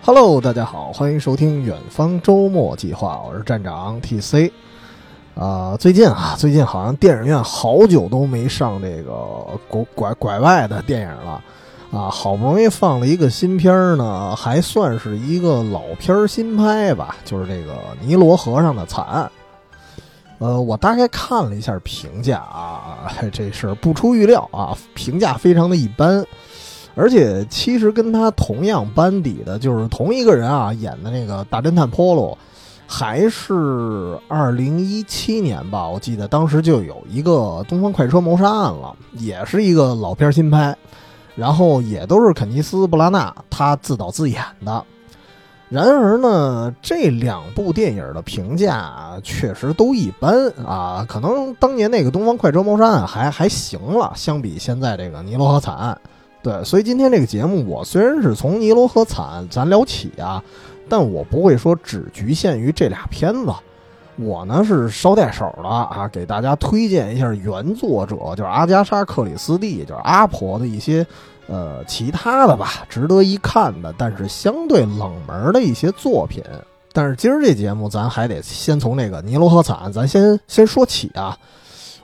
Hello，大家好，欢迎收听远方周末计划，我是站长 TC。啊，最近啊，最近好像电影院好久都没上这个拐拐拐外的电影了啊，好不容易放了一个新片儿呢，还算是一个老片儿新拍吧，就是这个尼罗河上的惨案。呃，我大概看了一下评价啊，这事不出预料啊，评价非常的一般。而且其实跟他同样班底的，就是同一个人啊演的那个大侦探波罗，还是二零一七年吧，我记得当时就有一个《东方快车谋杀案》了，也是一个老片新拍，然后也都是肯尼斯·布拉纳他自导自演的。然而呢，这两部电影的评价确实都一般啊，可能当年那个《东方快车谋杀案》还还行了，相比现在这个《尼罗河惨案》。对，所以今天这个节目，我虽然是从尼罗河惨案咱聊起啊，但我不会说只局限于这俩片子，我呢是捎带手的啊，给大家推荐一下原作者，就是阿加莎·克里斯蒂，就是阿婆的一些呃其他的吧，值得一看的，但是相对冷门的一些作品。但是今儿这节目咱还得先从那个尼罗河惨，咱先先说起啊。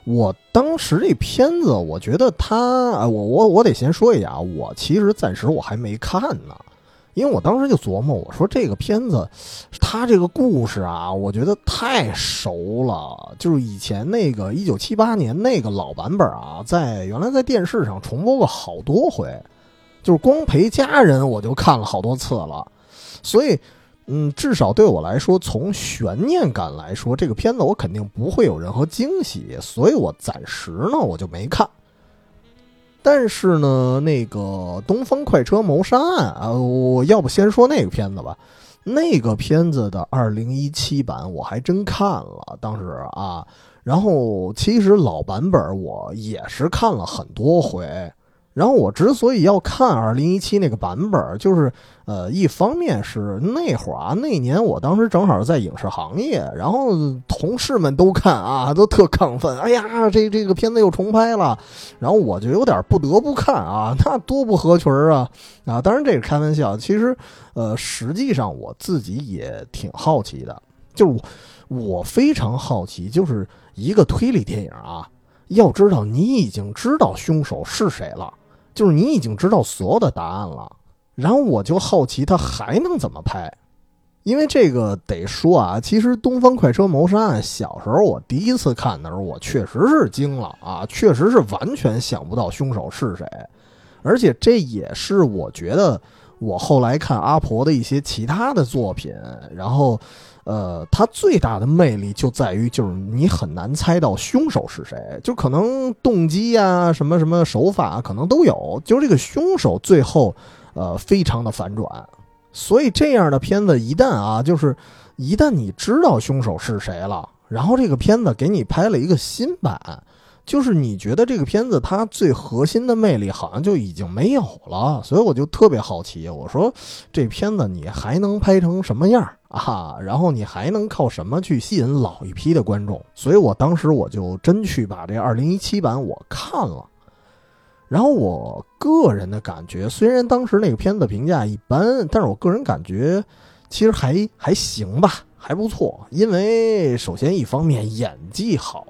我当时这片子，我觉得他，我我我得先说一下啊，我其实暂时我还没看呢，因为我当时就琢磨，我说这个片子，它这个故事啊，我觉得太熟了，就是以前那个一九七八年那个老版本啊，在原来在电视上重播过好多回，就是光陪家人我就看了好多次了，所以。嗯，至少对我来说，从悬念感来说，这个片子我肯定不会有任何惊喜，所以我暂时呢我就没看。但是呢，那个《东方快车谋杀案》啊，我要不先说那个片子吧。那个片子的二零一七版我还真看了，当时啊，然后其实老版本我也是看了很多回。然后我之所以要看二零一七那个版本，就是，呃，一方面是那会儿啊，那年我当时正好在影视行业，然后同事们都看啊，都特亢奋，哎呀，这这个片子又重拍了，然后我就有点不得不看啊，那多不合群啊啊！当然这是开玩笑，其实，呃，实际上我自己也挺好奇的，就是我非常好奇，就是一个推理电影啊，要知道你已经知道凶手是谁了。就是你已经知道所有的答案了，然后我就好奇他还能怎么拍，因为这个得说啊，其实《东方快车谋杀案》小时候我第一次看的时候，我确实是惊了啊，确实是完全想不到凶手是谁，而且这也是我觉得我后来看阿婆的一些其他的作品，然后。呃，他最大的魅力就在于，就是你很难猜到凶手是谁，就可能动机啊，什么什么手法可能都有，就这个凶手最后，呃，非常的反转。所以这样的片子一旦啊，就是一旦你知道凶手是谁了，然后这个片子给你拍了一个新版，就是你觉得这个片子它最核心的魅力好像就已经没有了。所以我就特别好奇，我说这片子你还能拍成什么样？啊，然后你还能靠什么去吸引老一批的观众？所以我当时我就真去把这二零一七版我看了，然后我个人的感觉，虽然当时那个片子评价一般，但是我个人感觉其实还还行吧，还不错。因为首先一方面演技好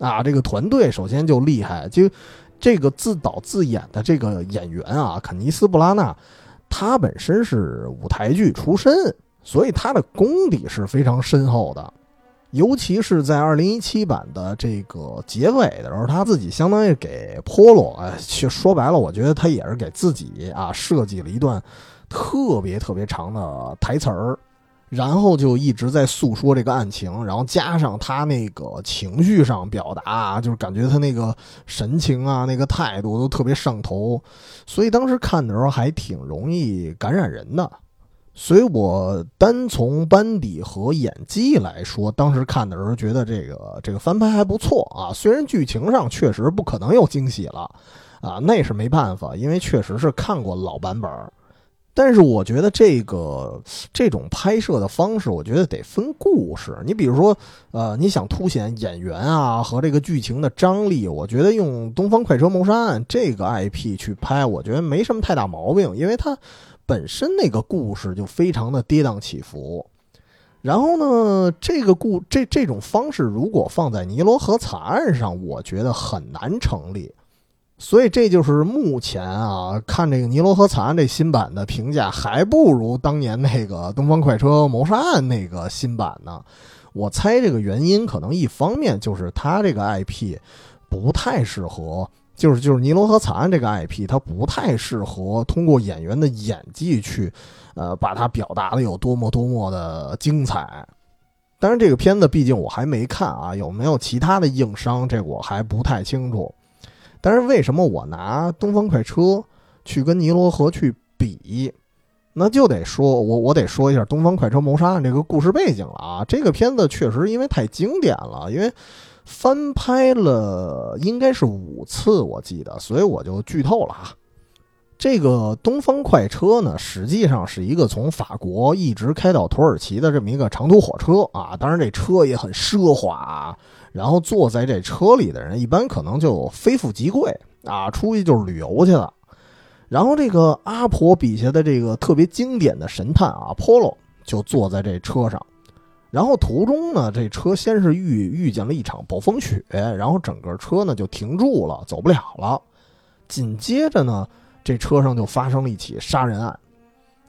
啊，啊，这个团队首先就厉害，就这个自导自演的这个演员啊，肯尼斯·布拉纳，他本身是舞台剧出身。所以他的功底是非常深厚的，尤其是在二零一七版的这个结尾的时候，他自己相当于给波罗，哎，说白了，我觉得他也是给自己啊设计了一段特别特别长的台词儿，然后就一直在诉说这个案情，然后加上他那个情绪上表达，就是感觉他那个神情啊，那个态度都特别上头，所以当时看的时候还挺容易感染人的。所以我单从班底和演技来说，当时看的时候觉得这个这个翻拍还不错啊。虽然剧情上确实不可能有惊喜了，啊，那是没办法，因为确实是看过老版本。但是我觉得这个这种拍摄的方式，我觉得得分故事。你比如说，呃，你想凸显演员啊和这个剧情的张力，我觉得用《东方快车谋杀案》这个 IP 去拍，我觉得没什么太大毛病，因为它本身那个故事就非常的跌宕起伏。然后呢，这个故这这种方式如果放在尼罗河惨案上，我觉得很难成立。所以这就是目前啊，看这个《尼罗河惨案》这新版的评价，还不如当年那个《东方快车谋杀案》那个新版呢。我猜这个原因可能一方面就是它这个 IP 不太适合，就是就是《尼罗河惨案》这个 IP 它不太适合通过演员的演技去，呃，把它表达的有多么多么的精彩。当然，这个片子毕竟我还没看啊，有没有其他的硬伤，这我还不太清楚。但是为什么我拿《东方快车》去跟《尼罗河》去比，那就得说我我得说一下《东方快车谋杀案》这个故事背景了啊。这个片子确实因为太经典了，因为翻拍了应该是五次，我记得，所以我就剧透了啊。这个《东方快车》呢，实际上是一个从法国一直开到土耳其的这么一个长途火车啊。当然，这车也很奢华。然后坐在这车里的人，一般可能就非富即贵啊，出去就是旅游去了。然后这个阿婆笔下的这个特别经典的神探啊，Polo 就坐在这车上。然后途中呢，这车先是遇遇见了一场暴风雪，然后整个车呢就停住了，走不了了。紧接着呢，这车上就发生了一起杀人案。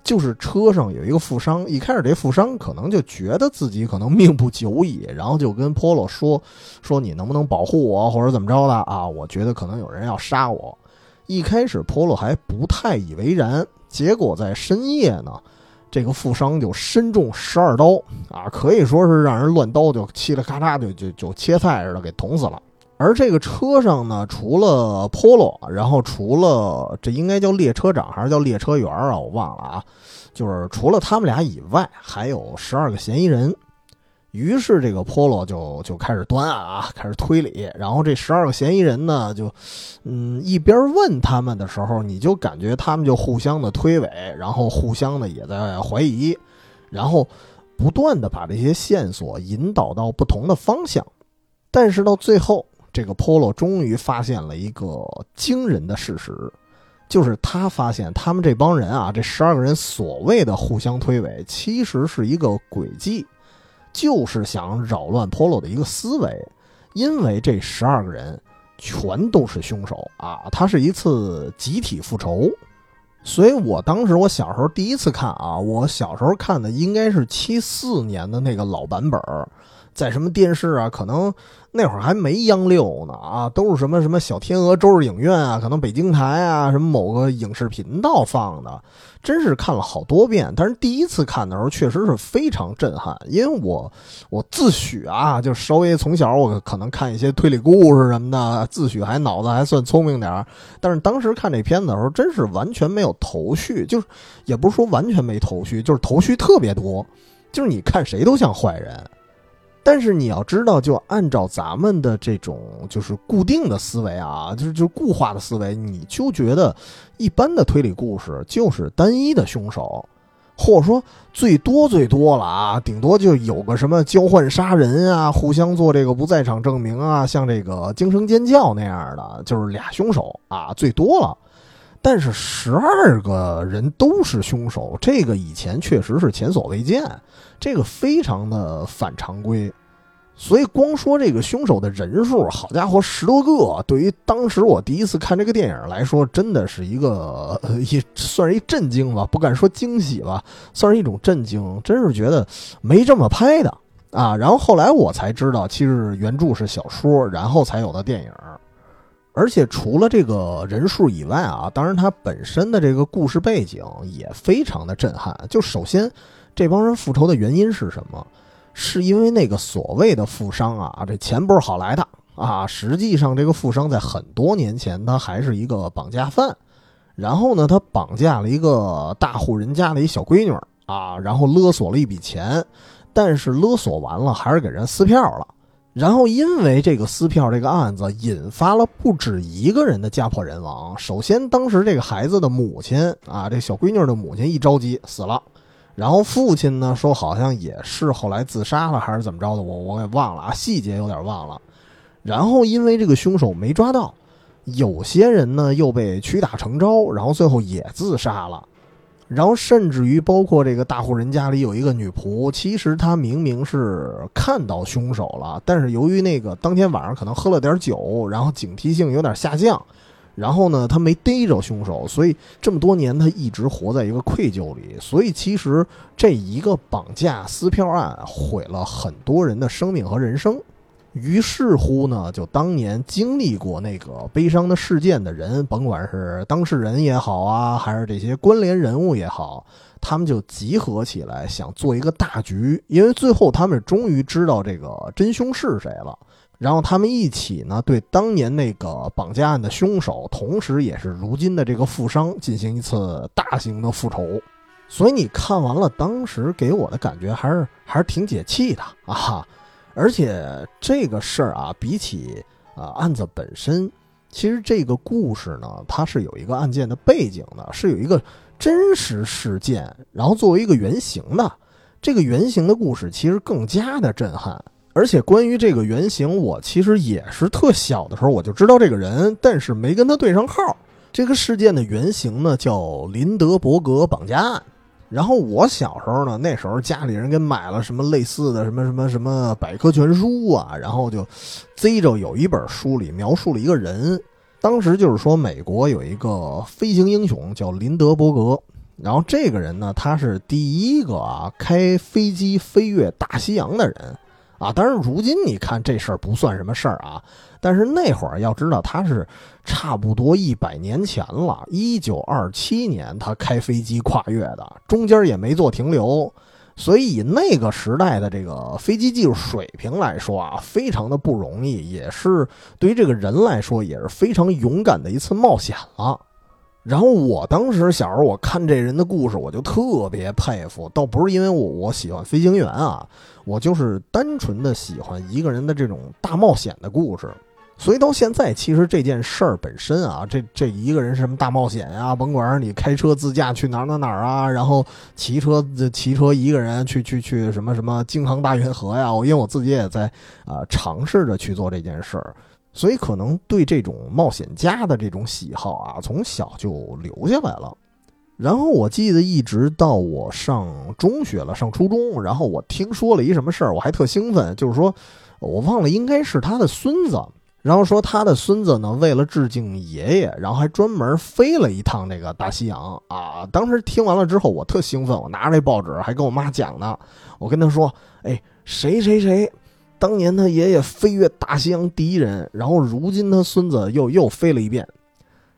就是车上有一个富商，一开始这富商可能就觉得自己可能命不久矣，然后就跟 Polo 说：“说你能不能保护我，或者怎么着的啊？我觉得可能有人要杀我。”一开始 Polo 还不太以为然，结果在深夜呢，这个富商就身中十二刀啊，可以说是让人乱刀就嘁哩咔嚓就就就切菜似的给捅死了。而这个车上呢，除了 Polo，然后除了这应该叫列车长还是叫列车员啊？我忘了啊。就是除了他们俩以外，还有十二个嫌疑人。于是这个 Polo 就就开始端案啊，开始推理。然后这十二个嫌疑人呢，就嗯一边问他们的时候，你就感觉他们就互相的推诿，然后互相的也在怀疑，然后不断的把这些线索引导到不同的方向。但是到最后。这个 Polo 终于发现了一个惊人的事实，就是他发现他们这帮人啊，这十二个人所谓的互相推诿，其实是一个诡计，就是想扰乱 Polo 的一个思维。因为这十二个人全都是凶手啊，他是一次集体复仇。所以我当时我小时候第一次看啊，我小时候看的应该是七四年的那个老版本。在什么电视啊？可能那会儿还没央六呢啊，都是什么什么小天鹅周日影院啊，可能北京台啊，什么某个影视频道放的，真是看了好多遍。但是第一次看的时候，确实是非常震撼，因为我我自诩啊，就稍微从小我可能看一些推理故事什么的，自诩还脑子还算聪明点儿。但是当时看这片子的时候，真是完全没有头绪，就是也不是说完全没头绪，就是头绪特别多，就是你看谁都像坏人。但是你要知道，就按照咱们的这种就是固定的思维啊，就是就是固化的思维，你就觉得一般的推理故事就是单一的凶手，或者说最多最多了啊，顶多就有个什么交换杀人啊，互相做这个不在场证明啊，像这个惊声尖叫那样的，就是俩凶手啊，最多了。但是十二个人都是凶手，这个以前确实是前所未见，这个非常的反常规。所以光说这个凶手的人数，好家伙，十多个！对于当时我第一次看这个电影来说，真的是一个 一算是一震惊吧，不敢说惊喜吧，算是一种震惊。真是觉得没这么拍的啊！然后后来我才知道，其实原著是小说，然后才有的电影。而且除了这个人数以外啊，当然它本身的这个故事背景也非常的震撼。就首先，这帮人复仇的原因是什么？是因为那个所谓的富商啊，这钱不是好来的啊。实际上，这个富商在很多年前他还是一个绑架犯，然后呢，他绑架了一个大户人家的一小闺女啊，然后勒索了一笔钱，但是勒索完了还是给人撕票了。然后因为这个撕票这个案子，引发了不止一个人的家破人亡。首先，当时这个孩子的母亲啊，这小闺女的母亲一着急死了。然后父亲呢说好像也是后来自杀了还是怎么着的，我我给忘了啊，细节有点忘了。然后因为这个凶手没抓到，有些人呢又被屈打成招，然后最后也自杀了。然后甚至于包括这个大户人家里有一个女仆，其实她明明是看到凶手了，但是由于那个当天晚上可能喝了点酒，然后警惕性有点下降。然后呢，他没逮着凶手，所以这么多年他一直活在一个愧疚里。所以其实这一个绑架撕票案毁了很多人的生命和人生。于是乎呢，就当年经历过那个悲伤的事件的人，甭管是当事人也好啊，还是这些关联人物也好，他们就集合起来想做一个大局，因为最后他们终于知道这个真凶是谁了。然后他们一起呢，对当年那个绑架案的凶手，同时也是如今的这个富商，进行一次大型的复仇。所以你看完了，当时给我的感觉还是还是挺解气的啊！而且这个事儿啊，比起啊案子本身，其实这个故事呢，它是有一个案件的背景的，是有一个真实事件，然后作为一个原型的。这个原型的故事其实更加的震撼。而且关于这个原型，我其实也是特小的时候我就知道这个人，但是没跟他对上号。这个事件的原型呢叫林德伯格绑架案。然后我小时候呢，那时候家里人给买了什么类似的什么什么什么百科全书啊，然后就贼着有一本书里描述了一个人，当时就是说美国有一个飞行英雄叫林德伯格，然后这个人呢，他是第一个啊开飞机飞越大西洋的人。啊，当然，如今你看这事儿不算什么事儿啊，但是那会儿要知道，他是差不多一百年前了，一九二七年他开飞机跨越的，中间也没做停留，所以以那个时代的这个飞机技术水平来说啊，非常的不容易，也是对于这个人来说也是非常勇敢的一次冒险了。然后我当时小时候我看这人的故事，我就特别佩服，倒不是因为我我喜欢飞行员啊，我就是单纯的喜欢一个人的这种大冒险的故事。所以到现在，其实这件事儿本身啊，这这一个人是什么大冒险呀，甭管是你开车自驾去哪儿哪哪儿啊，然后骑车骑车一个人去去去什么什么京杭大运河呀，我因为我自己也在啊尝试着去做这件事儿。所以可能对这种冒险家的这种喜好啊，从小就留下来了。然后我记得一直到我上中学了，上初中，然后我听说了一什么事儿，我还特兴奋，就是说我忘了应该是他的孙子，然后说他的孙子呢为了致敬爷爷，然后还专门飞了一趟那个大西洋啊。当时听完了之后，我特兴奋，我拿着这报纸还跟我妈讲呢，我跟她说：“哎，谁谁谁。”当年他爷爷飞越大西洋第一人，然后如今他孙子又又飞了一遍，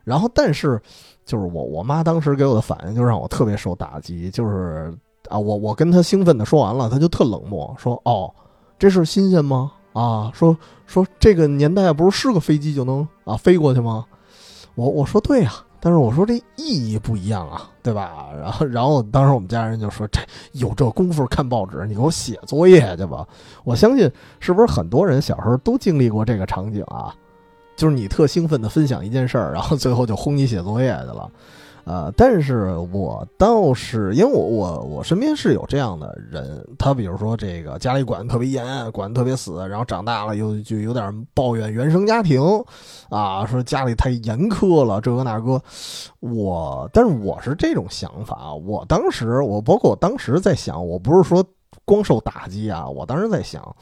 然后但是就是我我妈当时给我的反应就让我特别受打击，就是啊我我跟他兴奋的说完了，他就特冷漠说哦这是新鲜吗啊说说这个年代不是是个飞机就能啊飞过去吗？我我说对呀。但是我说这意义不一样啊，对吧？然后，然后当时我们家人就说：“这有这功夫看报纸，你给我写作业去吧。”我相信是不是很多人小时候都经历过这个场景啊？就是你特兴奋的分享一件事儿，然后最后就轰你写作业去了。呃，但是我倒是因为我我我身边是有这样的人，他比如说这个家里管特别严，管特别死，然后长大了又就有点抱怨原生家庭，啊，说家里太严苛了，这个那个。我，但是我是这种想法。我当时，我包括我当时在想，我不是说光受打击啊，我当时在想，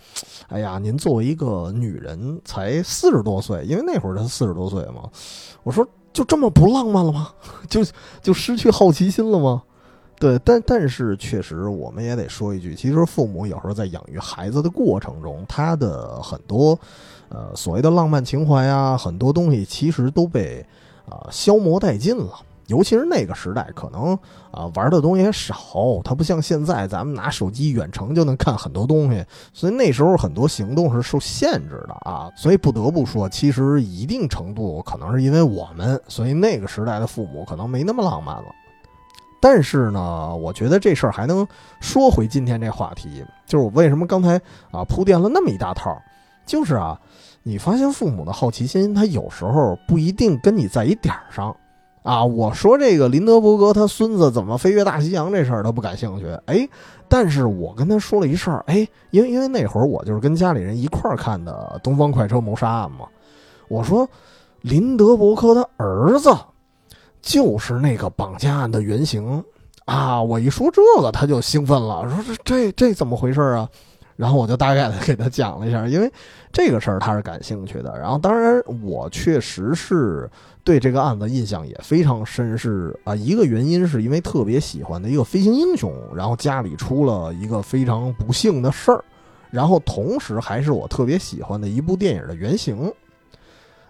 哎呀，您作为一个女人，才四十多岁，因为那会儿她四十多岁嘛，我说。就这么不浪漫了吗？就就失去好奇心了吗？对，但但是确实，我们也得说一句，其实父母有时候在养育孩子的过程中，他的很多呃所谓的浪漫情怀啊，很多东西其实都被啊消磨殆尽了。尤其是那个时代，可能啊玩的东西也少，它不像现在，咱们拿手机远程就能看很多东西，所以那时候很多行动是受限制的啊。所以不得不说，其实一定程度可能是因为我们，所以那个时代的父母可能没那么浪漫了。但是呢，我觉得这事儿还能说回今天这话题，就是我为什么刚才啊铺垫了那么一大套。就是啊，你发现父母的好奇心，他有时候不一定跟你在一点儿上啊。我说这个林德伯格他孙子怎么飞越大西洋这事儿他不感兴趣，哎，但是我跟他说了一事儿，哎，因为因为那会儿我就是跟家里人一块儿看的《东方快车谋杀案》嘛，我说林德伯格他儿子就是那个绑架案的原型啊。我一说这个他就兴奋了，说这这这怎么回事啊？然后我就大概的给他讲了一下，因为这个事儿他是感兴趣的。然后当然我确实是对这个案子印象也非常深，是啊，一个原因是因为特别喜欢的一个飞行英雄，然后家里出了一个非常不幸的事儿，然后同时还是我特别喜欢的一部电影的原型。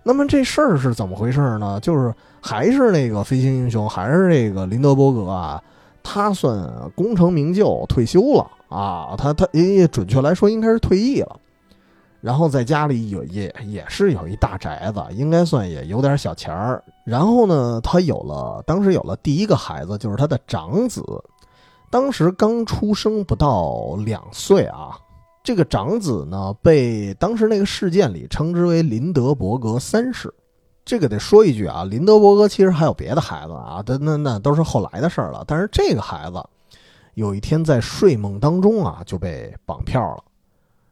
那么这事儿是怎么回事呢？就是还是那个飞行英雄，还是这个林德伯格啊，他算功成名就，退休了。啊，他他也也准确来说应该是退役了，然后在家里有也也是有一大宅子，应该算也有点小钱儿。然后呢，他有了当时有了第一个孩子，就是他的长子，当时刚出生不到两岁啊。这个长子呢，被当时那个事件里称之为林德伯格三世。这个得说一句啊，林德伯格其实还有别的孩子啊，那那那都是后来的事儿了。但是这个孩子。有一天在睡梦当中啊，就被绑票了。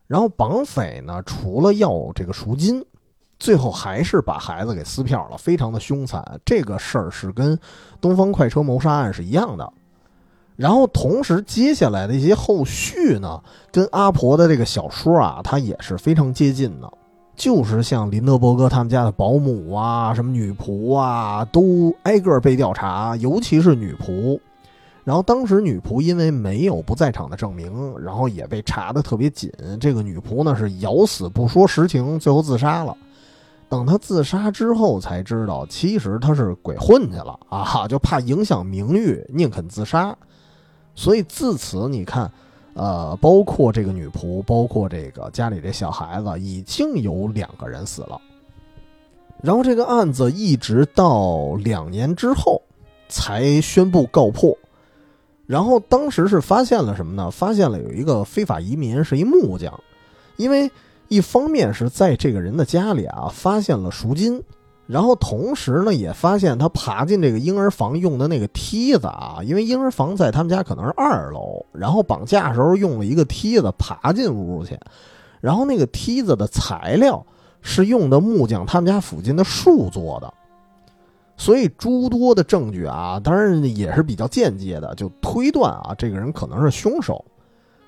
然后绑匪呢，除了要这个赎金，最后还是把孩子给撕票了，非常的凶残。这个事儿是跟东方快车谋杀案是一样的。然后同时接下来的一些后续呢，跟阿婆的这个小说啊，它也是非常接近的。就是像林德伯格他们家的保姆啊，什么女仆啊，都挨个被调查，尤其是女仆。然后当时女仆因为没有不在场的证明，然后也被查的特别紧。这个女仆呢是咬死不说实情，最后自杀了。等她自杀之后才知道，其实她是鬼混去了啊，就怕影响名誉，宁肯自杀。所以自此你看，呃，包括这个女仆，包括这个家里这小孩子，已经有两个人死了。然后这个案子一直到两年之后才宣布告破。然后当时是发现了什么呢？发现了有一个非法移民是一木匠，因为一方面是在这个人的家里啊发现了赎金，然后同时呢也发现他爬进这个婴儿房用的那个梯子啊，因为婴儿房在他们家可能是二楼，然后绑架时候用了一个梯子爬进屋去，然后那个梯子的材料是用的木匠他们家附近的树做的。所以诸多的证据啊，当然也是比较间接的，就推断啊，这个人可能是凶手。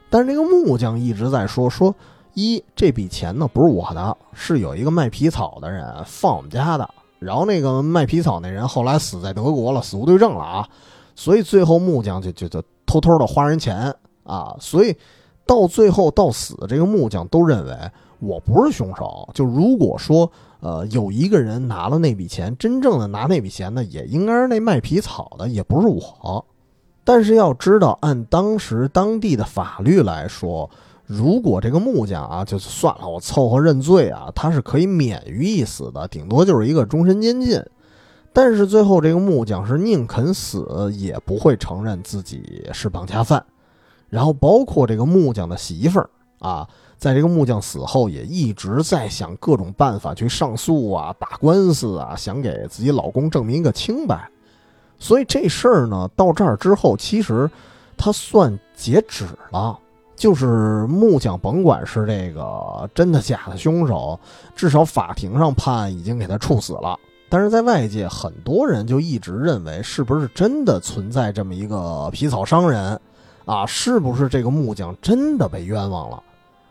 但是这个木匠一直在说说，一这笔钱呢不是我的，是有一个卖皮草的人放我们家的。然后那个卖皮草那人后来死在德国了，死无对证了啊。所以最后木匠就就就偷偷的花人钱啊。所以到最后到死，这个木匠都认为我不是凶手。就如果说。呃，有一个人拿了那笔钱，真正的拿那笔钱的，也应该是那卖皮草的，也不是我。但是要知道，按当时当地的法律来说，如果这个木匠啊，就算了，我凑合认罪啊，他是可以免于一死的，顶多就是一个终身监禁。但是最后这个木匠是宁肯死，也不会承认自己是绑架犯。然后包括这个木匠的媳妇儿啊。在这个木匠死后，也一直在想各种办法去上诉啊、打官司啊，想给自己老公证明一个清白。所以这事儿呢，到这儿之后，其实他算截止了。就是木匠，甭管是这个真的假的凶手，至少法庭上判已经给他处死了。但是在外界，很多人就一直认为，是不是真的存在这么一个皮草商人啊？是不是这个木匠真的被冤枉了？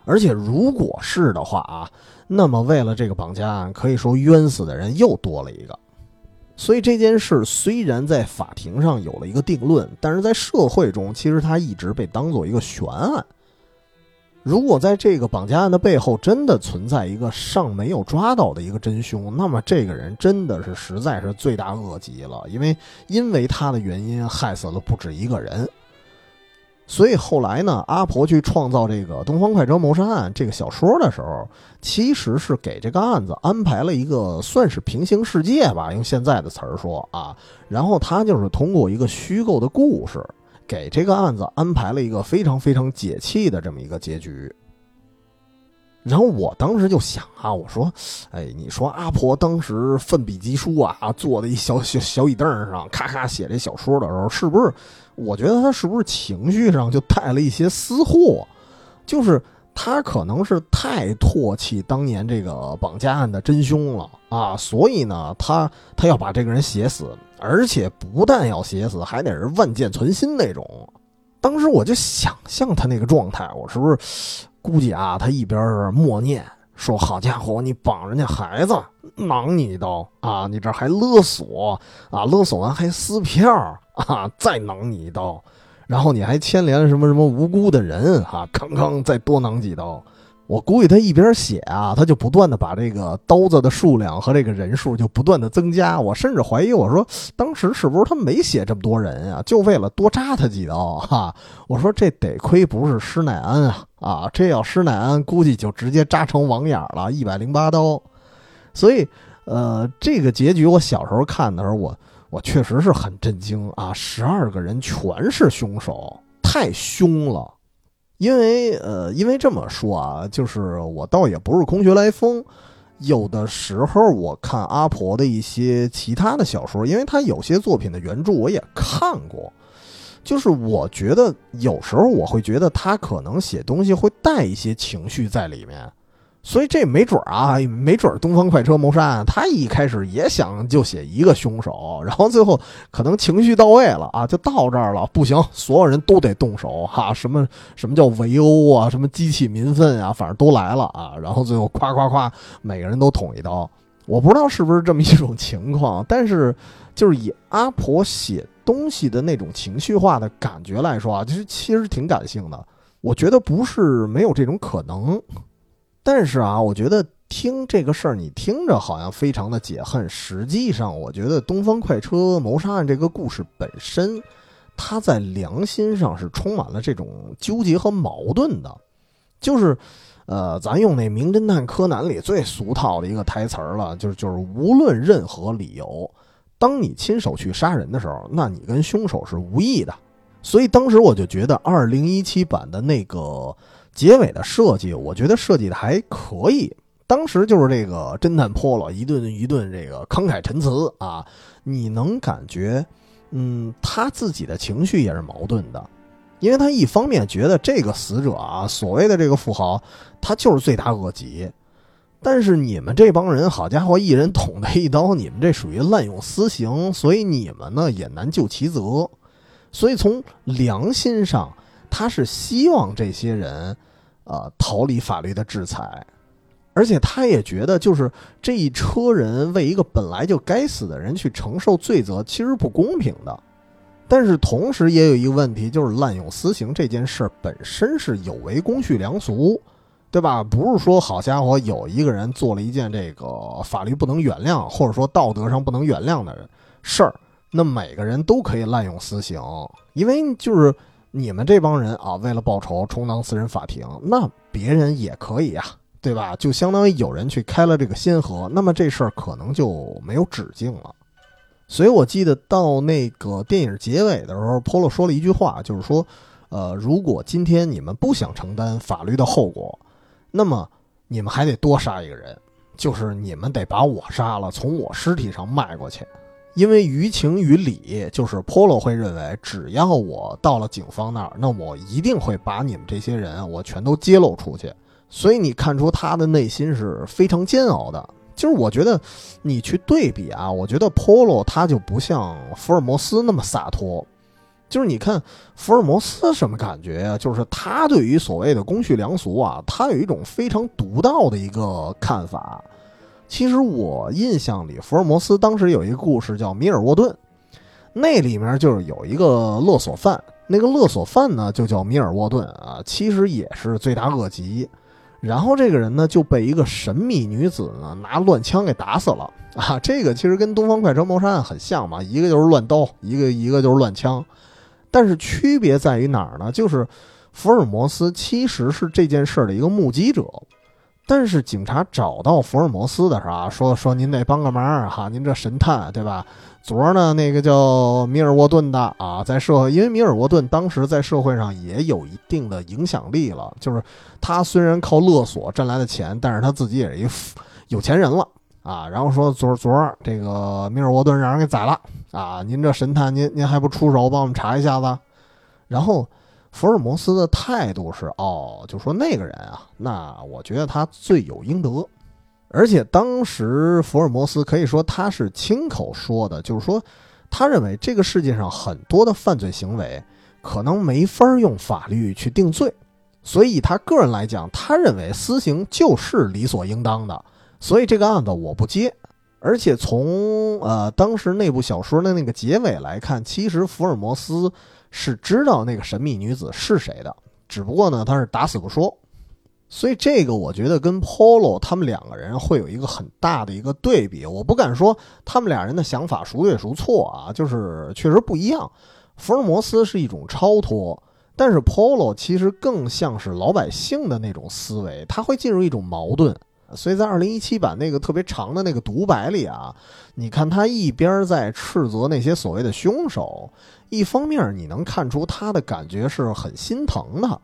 而且，如果是的话啊，那么为了这个绑架案，可以说冤死的人又多了一个。所以这件事虽然在法庭上有了一个定论，但是在社会中，其实它一直被当做一个悬案。如果在这个绑架案的背后真的存在一个尚没有抓到的一个真凶，那么这个人真的是实在是罪大恶极了，因为因为他的原因害死了不止一个人。所以后来呢，阿婆去创造这个《东方快车谋杀案》这个小说的时候，其实是给这个案子安排了一个算是平行世界吧，用现在的词儿说啊。然后他就是通过一个虚构的故事，给这个案子安排了一个非常非常解气的这么一个结局。然后我当时就想啊，我说，哎，你说阿婆当时奋笔疾书啊，坐在一小小小椅凳上，咔咔写这小说的时候，是不是？我觉得他是不是情绪上就带了一些私货？就是他可能是太唾弃当年这个绑架案的真凶了啊，所以呢，他他要把这个人写死，而且不但要写死，还得是万箭存心那种。当时我就想象他那个状态，我是不是？估计啊，他一边默念说：“好家伙，你绑人家孩子，囊你一刀啊！你这还勒索啊？勒索完还撕票啊？再囊你一刀，然后你还牵连什么什么无辜的人啊？康康再多囊几刀。”我估计他一边写啊，他就不断的把这个刀子的数量和这个人数就不断的增加。我甚至怀疑，我说当时是不是他没写这么多人啊，就为了多扎他几刀哈？我说这得亏不是施耐庵啊啊，这要施耐庵，估计就直接扎成网眼了，一百零八刀。所以，呃，这个结局我小时候看的时候，我我确实是很震惊啊，十二个人全是凶手，太凶了。因为呃，因为这么说啊，就是我倒也不是空穴来风，有的时候我看阿婆的一些其他的小说，因为他有些作品的原著我也看过，就是我觉得有时候我会觉得他可能写东西会带一些情绪在里面。所以这没准儿啊，没准儿东方快车谋杀案，他一开始也想就写一个凶手，然后最后可能情绪到位了啊，就到这儿了，不行，所有人都得动手哈，什么什么叫围殴啊，什么激起民愤啊，反正都来了啊，然后最后夸夸夸，每个人都捅一刀，我不知道是不是这么一种情况，但是就是以阿婆写东西的那种情绪化的感觉来说啊，其实其实挺感性的，我觉得不是没有这种可能。但是啊，我觉得听这个事儿，你听着好像非常的解恨。实际上，我觉得《东方快车谋杀案》这个故事本身，它在良心上是充满了这种纠结和矛盾的。就是，呃，咱用那《名侦探柯南》里最俗套的一个台词儿了，就是就是无论任何理由，当你亲手去杀人的时候，那你跟凶手是无异的。所以当时我就觉得，二零一七版的那个。结尾的设计，我觉得设计的还可以。当时就是这个侦探 Polo 一顿一顿这个慷慨陈词啊，你能感觉，嗯，他自己的情绪也是矛盾的，因为他一方面觉得这个死者啊，所谓的这个富豪，他就是罪大恶极，但是你们这帮人，好家伙，一人捅他一刀，你们这属于滥用私刑，所以你们呢也难就其责。所以从良心上，他是希望这些人。呃，逃离法律的制裁，而且他也觉得，就是这一车人为一个本来就该死的人去承受罪责，其实不公平的。但是同时也有一个问题，就是滥用私刑这件事本身是有违公序良俗，对吧？不是说好家伙有一个人做了一件这个法律不能原谅，或者说道德上不能原谅的事儿，那每个人都可以滥用私刑，因为就是。你们这帮人啊，为了报仇充当私人法庭，那别人也可以呀，对吧？就相当于有人去开了这个先河，那么这事儿可能就没有止境了。所以我记得到那个电影结尾的时候，Polo 说了一句话，就是说，呃，如果今天你们不想承担法律的后果，那么你们还得多杀一个人，就是你们得把我杀了，从我尸体上迈过去。因为于情于理，就是 Polo 会认为，只要我到了警方那儿，那我一定会把你们这些人我全都揭露出去。所以你看出他的内心是非常煎熬的。就是我觉得，你去对比啊，我觉得 Polo 他就不像福尔摩斯那么洒脱。就是你看福尔摩斯什么感觉啊？就是他对于所谓的公序良俗啊，他有一种非常独到的一个看法。其实我印象里，福尔摩斯当时有一个故事叫米尔沃顿，那里面就是有一个勒索犯，那个勒索犯呢就叫米尔沃顿啊，其实也是罪大恶极。然后这个人呢就被一个神秘女子呢拿乱枪给打死了啊，这个其实跟东方快车谋杀案很像嘛，一个就是乱刀，一个一个就是乱枪，但是区别在于哪儿呢？就是福尔摩斯其实是这件事的一个目击者。但是警察找到福尔摩斯的时候啊，说说您得帮个忙哈，您这神探对吧？昨儿呢，那个叫米尔沃顿的啊，在社会，因为米尔沃顿当时在社会上也有一定的影响力了，就是他虽然靠勒索挣来的钱，但是他自己也是一有钱人了啊。然后说昨昨儿这个米尔沃顿让人给宰了啊，您这神探您您还不出手帮我们查一下子？然后福尔摩斯的态度是哦，就说那个人啊，那我觉得他罪有应得。而且当时福尔摩斯可以说他是亲口说的，就是说，他认为这个世界上很多的犯罪行为可能没法用法律去定罪，所以他个人来讲，他认为私刑就是理所应当的，所以这个案子我不接。而且从呃当时那部小说的那个结尾来看，其实福尔摩斯是知道那个神秘女子是谁的，只不过呢他是打死不说。所以这个我觉得跟 Polo 他们两个人会有一个很大的一个对比。我不敢说他们俩人的想法孰对孰错啊，就是确实不一样。福尔摩斯是一种超脱，但是 Polo 其实更像是老百姓的那种思维，他会进入一种矛盾。所以在二零一七版那个特别长的那个独白里啊，你看他一边在斥责那些所谓的凶手，一方面你能看出他的感觉是很心疼的。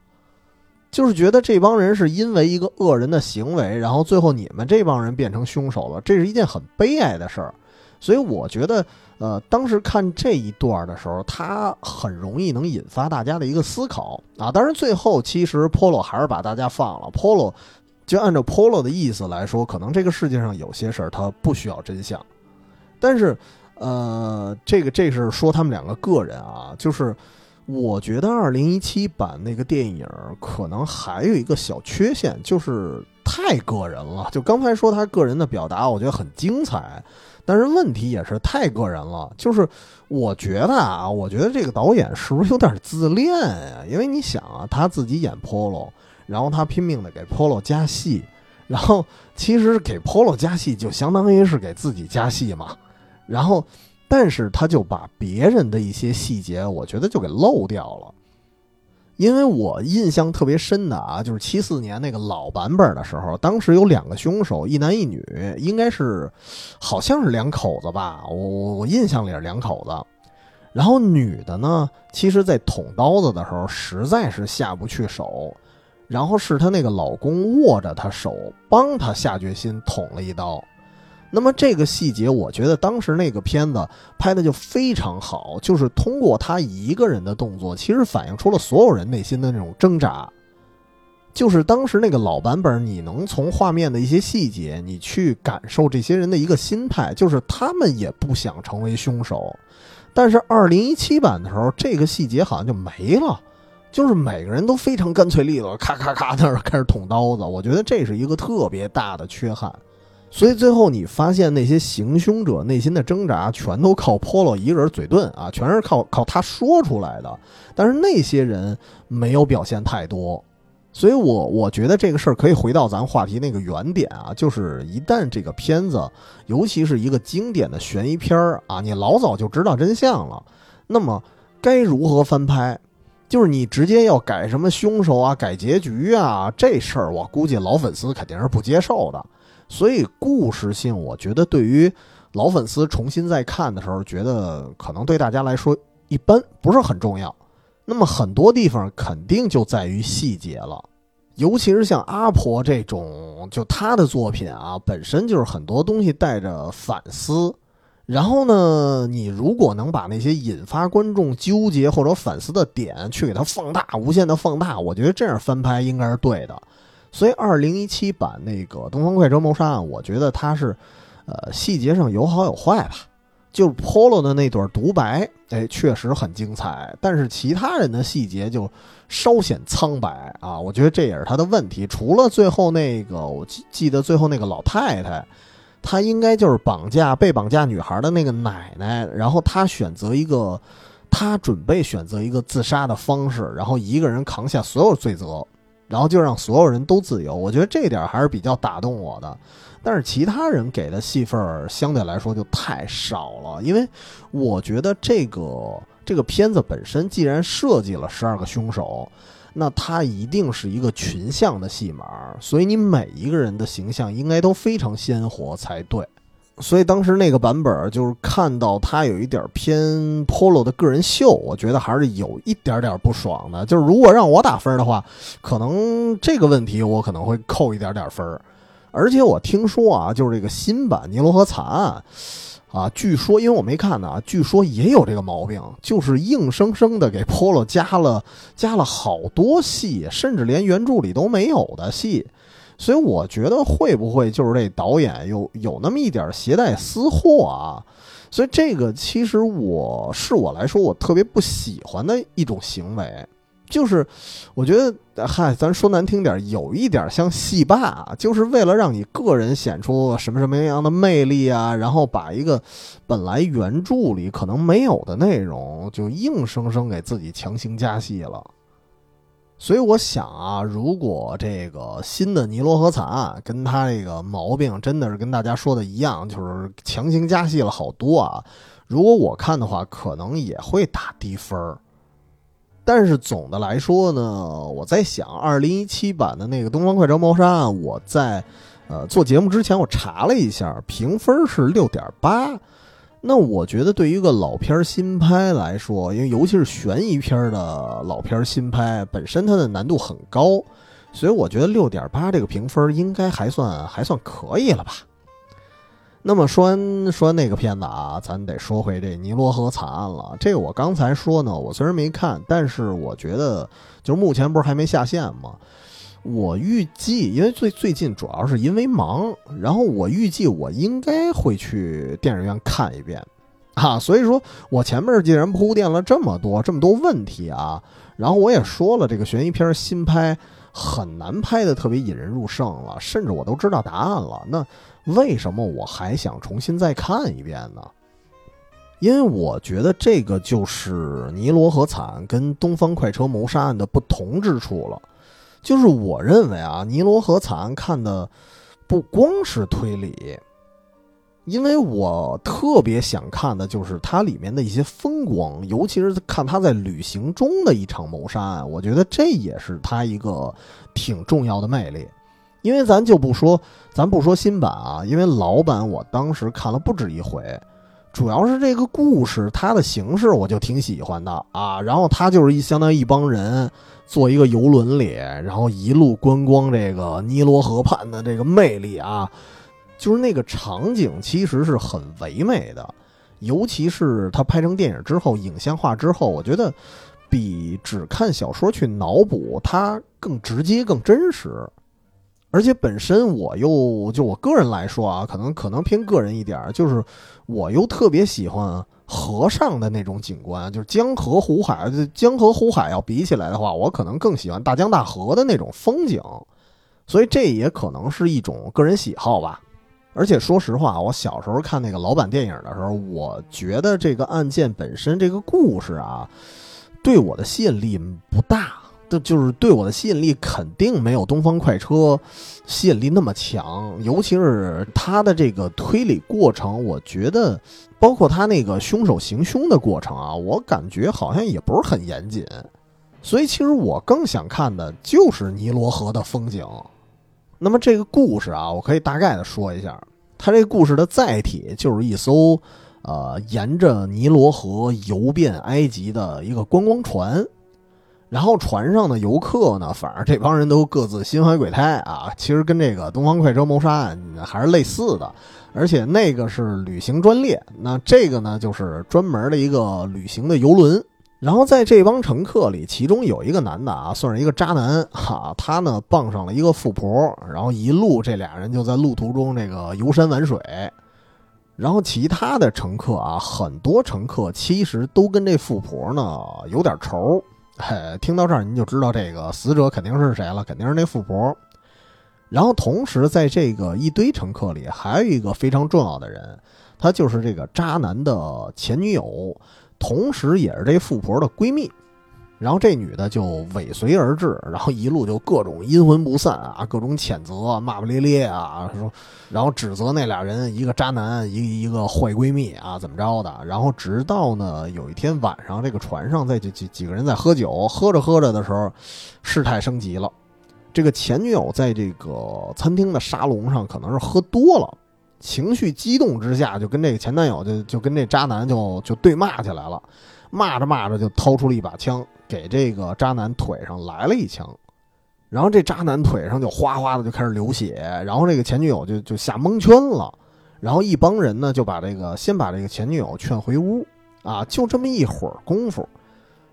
就是觉得这帮人是因为一个恶人的行为，然后最后你们这帮人变成凶手了，这是一件很悲哀的事儿。所以我觉得，呃，当时看这一段的时候，他很容易能引发大家的一个思考啊。当然，最后其实 Polo 还是把大家放了。Polo 就按照 Polo 的意思来说，可能这个世界上有些事儿他不需要真相。但是，呃，这个这是说他们两个个人啊，就是。我觉得二零一七版那个电影可能还有一个小缺陷，就是太个人了。就刚才说他个人的表达，我觉得很精彩，但是问题也是太个人了。就是我觉得啊，我觉得这个导演是不是有点自恋呀？因为你想啊，他自己演 Polo，然后他拼命的给 Polo 加戏，然后其实给 Polo 加戏就相当于是给自己加戏嘛，然后。但是他就把别人的一些细节，我觉得就给漏掉了。因为我印象特别深的啊，就是七四年那个老版本的时候，当时有两个凶手，一男一女，应该是好像是两口子吧，我我印象里是两口子。然后女的呢，其实在捅刀子的时候实在是下不去手，然后是她那个老公握着她手，帮她下决心捅了一刀。那么这个细节，我觉得当时那个片子拍的就非常好，就是通过他一个人的动作，其实反映出了所有人内心的那种挣扎。就是当时那个老版本，你能从画面的一些细节，你去感受这些人的一个心态，就是他们也不想成为凶手。但是二零一七版的时候，这个细节好像就没了，就是每个人都非常干脆利落，咔咔咔在那开始捅刀子。我觉得这是一个特别大的缺憾。所以最后你发现那些行凶者内心的挣扎，全都靠 Polo 一个人嘴遁啊，全是靠靠他说出来的。但是那些人没有表现太多，所以我我觉得这个事儿可以回到咱话题那个原点啊，就是一旦这个片子，尤其是一个经典的悬疑片儿啊，你老早就知道真相了，那么该如何翻拍？就是你直接要改什么凶手啊，改结局啊，这事儿我估计老粉丝肯定是不接受的。所以故事性，我觉得对于老粉丝重新再看的时候，觉得可能对大家来说一般，不是很重要。那么很多地方肯定就在于细节了，尤其是像阿婆这种，就她的作品啊，本身就是很多东西带着反思。然后呢，你如果能把那些引发观众纠结或者反思的点去给它放大，无限的放大，我觉得这样翻拍应该是对的。所以，二零一七版那个《东方快车谋杀案》，我觉得它是，呃，细节上有好有坏吧。就是 Polo 的那段独白，哎，确实很精彩，但是其他人的细节就稍显苍白啊。我觉得这也是他的问题。除了最后那个，我记记得最后那个老太太，他应该就是绑架被绑架女孩的那个奶奶，然后他选择一个，他准备选择一个自杀的方式，然后一个人扛下所有罪责。然后就让所有人都自由，我觉得这点还是比较打动我的。但是其他人给的戏份相对来说就太少了，因为我觉得这个这个片子本身既然设计了十二个凶手，那它一定是一个群像的戏码，所以你每一个人的形象应该都非常鲜活才对。所以当时那个版本就是看到他有一点偏 Polo 的个人秀，我觉得还是有一点点不爽的。就是如果让我打分的话，可能这个问题我可能会扣一点点分。而且我听说啊，就是这个新版《尼罗河惨案》啊，据说因为我没看呢，据说也有这个毛病，就是硬生生的给 Polo 加了加了好多戏，甚至连原著里都没有的戏。所以我觉得会不会就是这导演有有那么一点携带私货啊？所以这个其实我是我来说，我特别不喜欢的一种行为，就是我觉得嗨，咱说难听点，有一点像戏霸，就是为了让你个人显出什么什么样的魅力啊，然后把一个本来原著里可能没有的内容，就硬生生给自己强行加戏了。所以我想啊，如果这个新的尼罗河惨案跟他这个毛病真的是跟大家说的一样，就是强行加戏了好多啊。如果我看的话，可能也会打低分儿。但是总的来说呢，我在想，二零一七版的那个《东方快车谋杀案》，我在呃做节目之前我查了一下，评分是六点八。那我觉得，对于一个老片新拍来说，因为尤其是悬疑片的老片新拍，本身它的难度很高，所以我觉得六点八这个评分应该还算还算可以了吧。那么说完说那个片子啊，咱得说回这尼罗河惨案了。这个我刚才说呢，我虽然没看，但是我觉得，就是目前不是还没下线吗？我预计，因为最最近主要是因为忙，然后我预计我应该会去电影院看一遍，啊，所以说我前面既然铺垫了这么多这么多问题啊，然后我也说了这个悬疑片新拍很难拍的特别引人入胜了，甚至我都知道答案了，那为什么我还想重新再看一遍呢？因为我觉得这个就是尼罗河惨案跟东方快车谋杀案的不同之处了。就是我认为啊，《尼罗河惨案》看的不光是推理，因为我特别想看的就是它里面的一些风光，尤其是看他在旅行中的一场谋杀案，我觉得这也是他一个挺重要的魅力。因为咱就不说，咱不说新版啊，因为老版我当时看了不止一回，主要是这个故事它的形式我就挺喜欢的啊，然后它就是一相当于一帮人。坐一个游轮里，然后一路观光这个尼罗河畔的这个魅力啊，就是那个场景其实是很唯美的，尤其是它拍成电影之后，影像化之后，我觉得比只看小说去脑补它更直接、更真实。而且本身我又就我个人来说啊，可能可能偏个人一点，就是我又特别喜欢。河上的那种景观，就是江河湖海。江河湖海要比起来的话，我可能更喜欢大江大河的那种风景，所以这也可能是一种个人喜好吧。而且说实话，我小时候看那个老版电影的时候，我觉得这个案件本身这个故事啊，对我的吸引力不大。这就是对我的吸引力肯定没有东方快车吸引力那么强，尤其是他的这个推理过程，我觉得包括他那个凶手行凶的过程啊，我感觉好像也不是很严谨。所以其实我更想看的就是尼罗河的风景。那么这个故事啊，我可以大概的说一下，它这个故事的载体就是一艘呃沿着尼罗河游遍埃及的一个观光船。然后船上的游客呢，反正这帮人都各自心怀鬼胎啊，其实跟这个《东方快车谋杀案》还是类似的，而且那个是旅行专列，那这个呢就是专门的一个旅行的游轮。然后在这帮乘客里，其中有一个男的啊，算是一个渣男哈，他呢傍上了一个富婆，然后一路这俩人就在路途中这个游山玩水。然后其他的乘客啊，很多乘客其实都跟这富婆呢有点仇。嘿，听到这儿您就知道这个死者肯定是谁了，肯定是那富婆。然后同时在这个一堆乘客里，还有一个非常重要的人，他就是这个渣男的前女友，同时也是这富婆的闺蜜。然后这女的就尾随而至，然后一路就各种阴魂不散啊，各种谴责、骂骂咧咧啊，说，然后指责那俩人一个渣男，一一个坏闺蜜啊，怎么着的？然后直到呢有一天晚上，这个船上在几几几个人在喝酒，喝着喝着的时候，事态升级了。这个前女友在这个餐厅的沙龙上可能是喝多了，情绪激动之下就跟这个前男友就就跟这渣男就就对骂起来了，骂着骂着就掏出了一把枪。给这个渣男腿上来了一枪，然后这渣男腿上就哗哗的就开始流血，然后这个前女友就就吓蒙圈了，然后一帮人呢就把这个先把这个前女友劝回屋。啊，就这么一会儿功夫，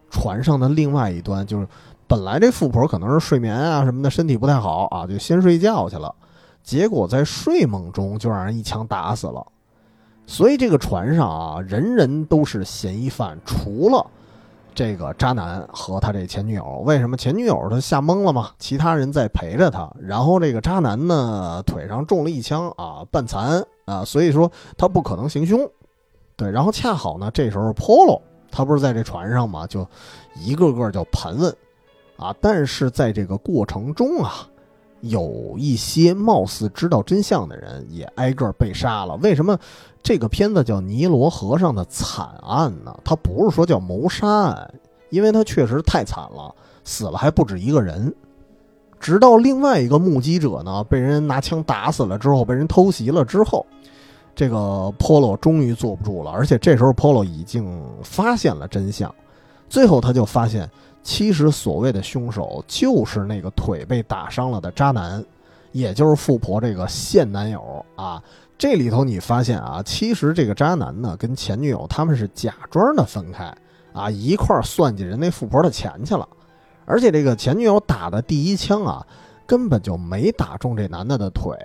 船上的另外一端就是本来这富婆可能是睡眠啊什么的身体不太好啊，就先睡觉去了，结果在睡梦中就让人一枪打死了，所以这个船上啊人人都是嫌疑犯，除了。这个渣男和他这前女友，为什么前女友他吓懵了嘛？其他人在陪着他，然后这个渣男呢腿上中了一枪啊，半残啊，所以说他不可能行凶。对，然后恰好呢，这时候 Polo 他不是在这船上嘛，就一个个就盘问啊，但是在这个过程中啊。有一些貌似知道真相的人也挨个被杀了。为什么这个片子叫《尼罗河上的惨案》呢？它不是说叫谋杀案，因为它确实太惨了，死了还不止一个人。直到另外一个目击者呢被人拿枪打死了之后，被人偷袭了之后，这个 Polo 终于坐不住了。而且这时候 Polo 已经发现了真相，最后他就发现。其实所谓的凶手就是那个腿被打伤了的渣男，也就是富婆这个现男友啊。这里头你发现啊，其实这个渣男呢跟前女友他们是假装的分开啊，一块儿算计人那富婆的钱去了。而且这个前女友打的第一枪啊，根本就没打中这男的的腿，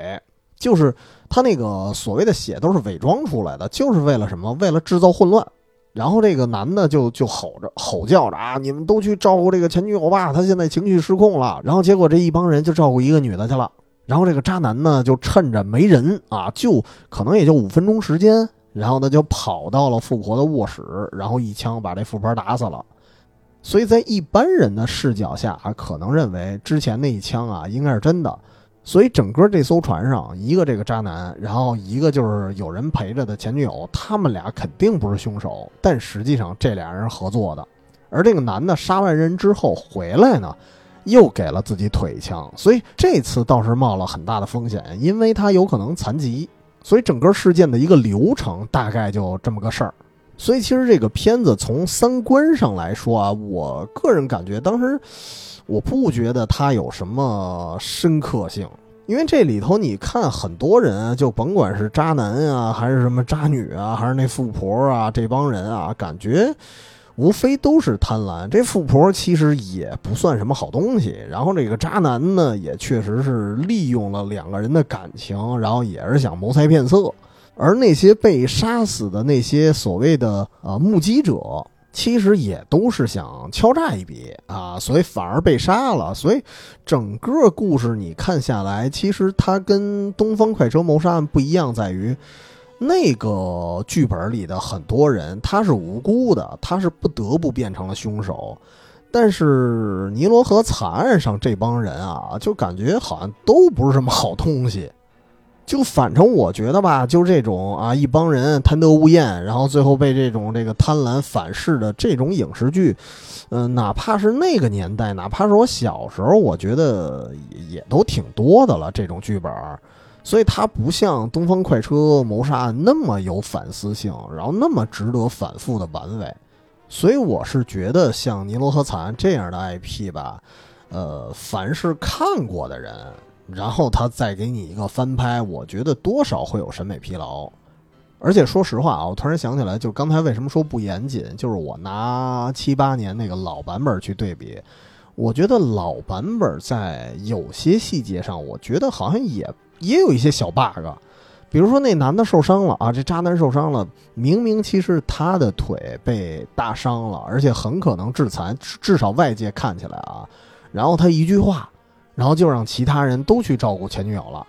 就是他那个所谓的血都是伪装出来的，就是为了什么？为了制造混乱。然后这个男的就就吼着吼叫着啊，你们都去照顾这个前女友吧，他现在情绪失控了。然后结果这一帮人就照顾一个女的去了。然后这个渣男呢，就趁着没人啊，就可能也就五分钟时间，然后呢就跑到了富婆的卧室，然后一枪把这富婆打死了。所以在一般人的视角下，还可能认为之前那一枪啊应该是真的。所以整个这艘船上，一个这个渣男，然后一个就是有人陪着的前女友，他们俩肯定不是凶手。但实际上这俩人合作的。而这个男的杀完人之后回来呢，又给了自己腿一枪，所以这次倒是冒了很大的风险，因为他有可能残疾。所以整个事件的一个流程大概就这么个事儿。所以其实这个片子从三观上来说啊，我个人感觉当时。我不觉得他有什么深刻性，因为这里头你看很多人，就甭管是渣男啊，还是什么渣女啊，还是那富婆啊，这帮人啊，感觉无非都是贪婪。这富婆其实也不算什么好东西，然后这个渣男呢，也确实是利用了两个人的感情，然后也是想谋财骗色。而那些被杀死的那些所谓的呃目击者。其实也都是想敲诈一笔啊，所以反而被杀了。所以整个故事你看下来，其实它跟《东方快车谋杀案》不一样，在于那个剧本里的很多人他是无辜的，他是不得不变成了凶手。但是尼罗河惨案上这帮人啊，就感觉好像都不是什么好东西。就反正我觉得吧，就这种啊，一帮人贪得无厌，然后最后被这种这个贪婪反噬的这种影视剧，嗯，哪怕是那个年代，哪怕是我小时候，我觉得也也都挺多的了。这种剧本，所以它不像《东方快车谋杀案》那么有反思性，然后那么值得反复的玩味。所以我是觉得，像《尼罗河惨案》这样的 IP 吧，呃，凡是看过的人。然后他再给你一个翻拍，我觉得多少会有审美疲劳。而且说实话啊，我突然想起来，就刚才为什么说不严谨，就是我拿七八年那个老版本去对比，我觉得老版本在有些细节上，我觉得好像也也有一些小 bug。比如说那男的受伤了啊，这渣男受伤了，明明其实他的腿被打伤了，而且很可能致残，至少外界看起来啊，然后他一句话。然后就让其他人都去照顾前女友了，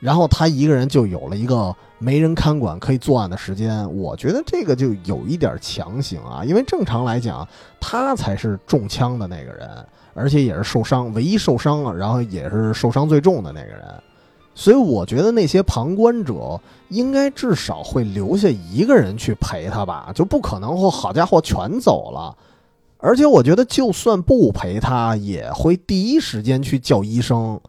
然后他一个人就有了一个没人看管可以作案的时间。我觉得这个就有一点强行啊，因为正常来讲，他才是中枪的那个人，而且也是受伤，唯一受伤了，然后也是受伤最重的那个人。所以我觉得那些旁观者应该至少会留下一个人去陪他吧，就不可能说好家伙全走了。而且我觉得就算不陪他，也会第一时间去叫医生，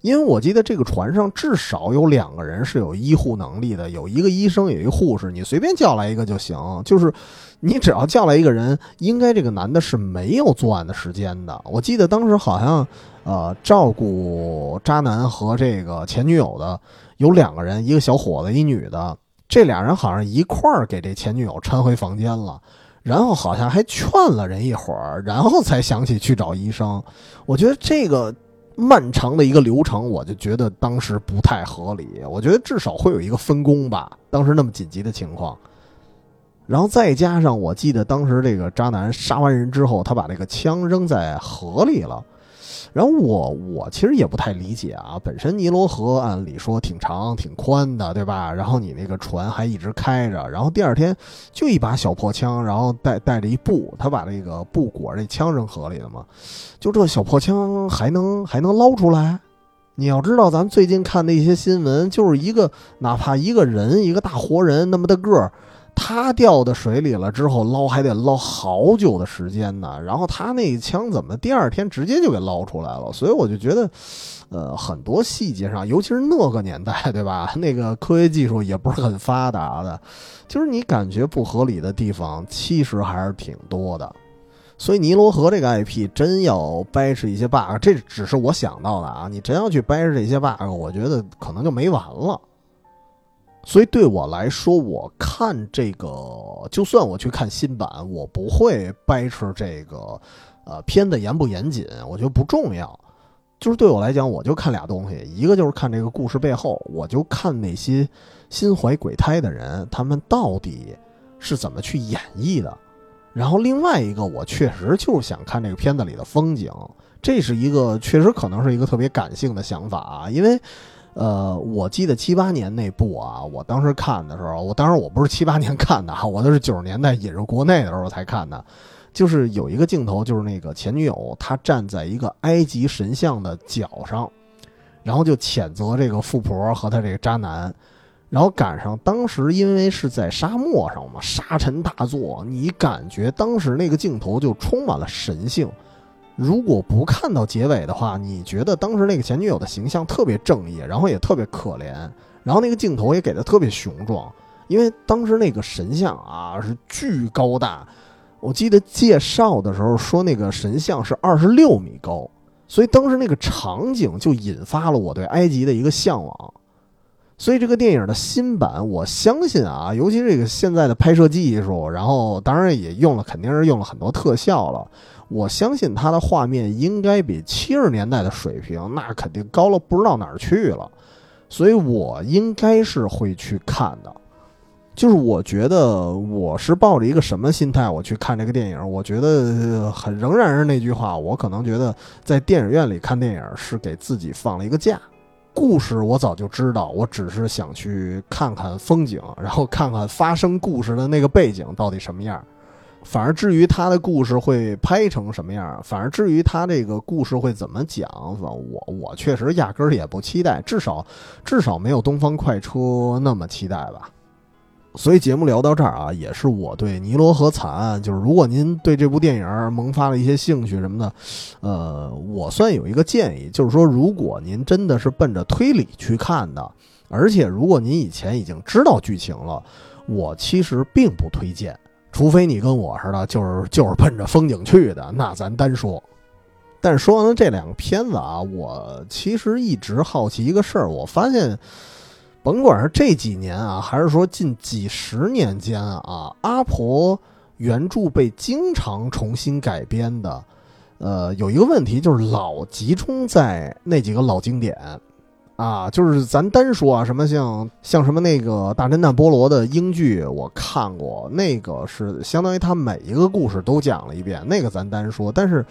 因为我记得这个船上至少有两个人是有医护能力的，有一个医生，有一个护士，你随便叫来一个就行。就是你只要叫来一个人，应该这个男的是没有作案的时间的。我记得当时好像。呃，照顾渣男和这个前女友的有两个人，一个小伙子，一女的。这俩人好像一块儿给这前女友搀回房间了，然后好像还劝了人一会儿，然后才想起去找医生。我觉得这个漫长的一个流程，我就觉得当时不太合理。我觉得至少会有一个分工吧，当时那么紧急的情况。然后再加上，我记得当时这个渣男杀完人之后，他把这个枪扔在河里了。然后我我其实也不太理解啊，本身尼罗河按理说挺长挺宽的，对吧？然后你那个船还一直开着，然后第二天就一把小破枪，然后带带着一布，他把那个布裹着枪扔河里了嘛？就这小破枪还能还能捞出来？你要知道，咱们最近看的一些新闻，就是一个哪怕一个人一个大活人那么大个儿。他掉到水里了之后捞还得捞好久的时间呢，然后他那一枪怎么第二天直接就给捞出来了？所以我就觉得，呃，很多细节上，尤其是那个年代，对吧？那个科学技术也不是很发达的，就是你感觉不合理的地方，其实还是挺多的。所以尼罗河这个 IP 真要掰扯一些 bug，这只是我想到的啊！你真要去掰扯这些 bug，我觉得可能就没完了。所以对我来说，我看这个，就算我去看新版，我不会掰扯这个，呃，片子严不严谨，我觉得不重要。就是对我来讲，我就看俩东西，一个就是看这个故事背后，我就看那些心怀鬼胎的人，他们到底是怎么去演绎的。然后另外一个，我确实就是想看这个片子里的风景，这是一个确实可能是一个特别感性的想法啊，因为。呃，我记得七八年那部啊，我当时看的时候，我当时我不是七八年看的哈，我都是九十年代引入国内的时候才看的。就是有一个镜头，就是那个前女友她站在一个埃及神像的脚上，然后就谴责这个富婆和他这个渣男，然后赶上当时因为是在沙漠上嘛，沙尘大作，你感觉当时那个镜头就充满了神性。如果不看到结尾的话，你觉得当时那个前女友的形象特别正义，然后也特别可怜，然后那个镜头也给的特别雄壮，因为当时那个神像啊是巨高大，我记得介绍的时候说那个神像是二十六米高，所以当时那个场景就引发了我对埃及的一个向往。所以这个电影的新版，我相信啊，尤其这个现在的拍摄技术，然后当然也用了，肯定是用了很多特效了。我相信它的画面应该比七十年代的水平那肯定高了不知道哪儿去了。所以我应该是会去看的。就是我觉得我是抱着一个什么心态我去看这个电影？我觉得很仍然是那句话，我可能觉得在电影院里看电影是给自己放了一个假。故事我早就知道，我只是想去看看风景，然后看看发生故事的那个背景到底什么样。反而至于他的故事会拍成什么样，反而至于他这个故事会怎么讲，我我确实压根儿也不期待，至少至少没有《东方快车》那么期待吧。所以节目聊到这儿啊，也是我对《尼罗河惨案》，就是如果您对这部电影萌发了一些兴趣什么的，呃，我算有一个建议，就是说，如果您真的是奔着推理去看的，而且如果您以前已经知道剧情了，我其实并不推荐，除非你跟我似的，就是就是奔着风景去的，那咱单说。但是说完了这两个片子啊，我其实一直好奇一个事儿，我发现。甭管是这几年啊，还是说近几十年间啊，阿婆原著被经常重新改编的，呃，有一个问题就是老集中在那几个老经典，啊，就是咱单说啊，什么像像什么那个大侦探波罗的英剧，我看过，那个是相当于他每一个故事都讲了一遍，那个咱单说。但是，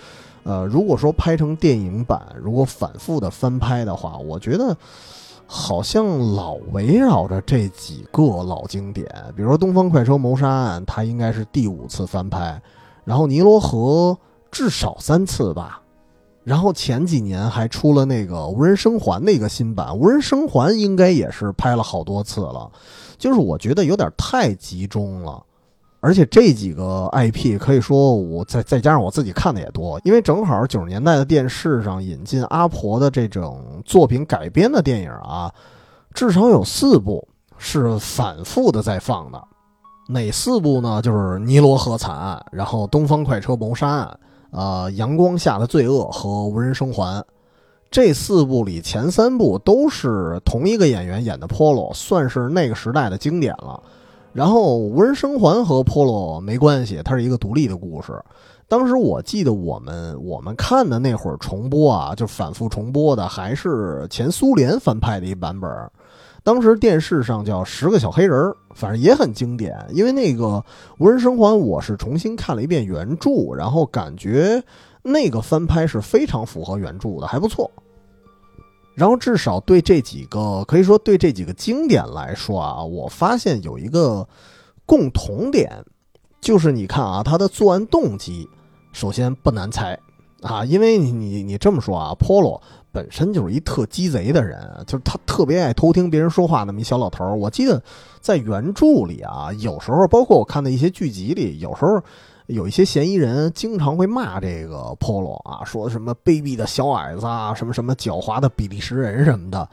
呃，如果说拍成电影版，如果反复的翻拍的话，我觉得。好像老围绕着这几个老经典，比如说《东方快车谋杀案》，它应该是第五次翻拍，然后《尼罗河》至少三次吧，然后前几年还出了那个《无人生还》的一个新版，《无人生还》应该也是拍了好多次了，就是我觉得有点太集中了。而且这几个 IP 可以说，我再再加上我自己看的也多，因为正好九十年代的电视上引进阿婆的这种作品改编的电影啊，至少有四部是反复的在放的。哪四部呢？就是《尼罗河惨案》，然后《东方快车谋杀案》，呃，《阳光下的罪恶》和《无人生还》。这四部里前三部都是同一个演员演的 Polo，算是那个时代的经典了。然后无人生还和 Polo 没关系，它是一个独立的故事。当时我记得我们我们看的那会儿重播啊，就反复重播的还是前苏联翻拍的一版本。当时电视上叫《十个小黑人》，反正也很经典。因为那个无人生还，我是重新看了一遍原著，然后感觉那个翻拍是非常符合原著的，还不错。然后至少对这几个，可以说对这几个经典来说啊，我发现有一个共同点，就是你看啊，他的作案动机，首先不难猜啊，因为你你你这么说啊，Polo 本身就是一特鸡贼的人，就是他特别爱偷听别人说话那么一小老头儿。我记得在原著里啊，有时候包括我看的一些剧集里，有时候。有一些嫌疑人经常会骂这个 Polo 啊，说什么卑鄙的小矮子啊，什么什么狡猾的比利时人什么的。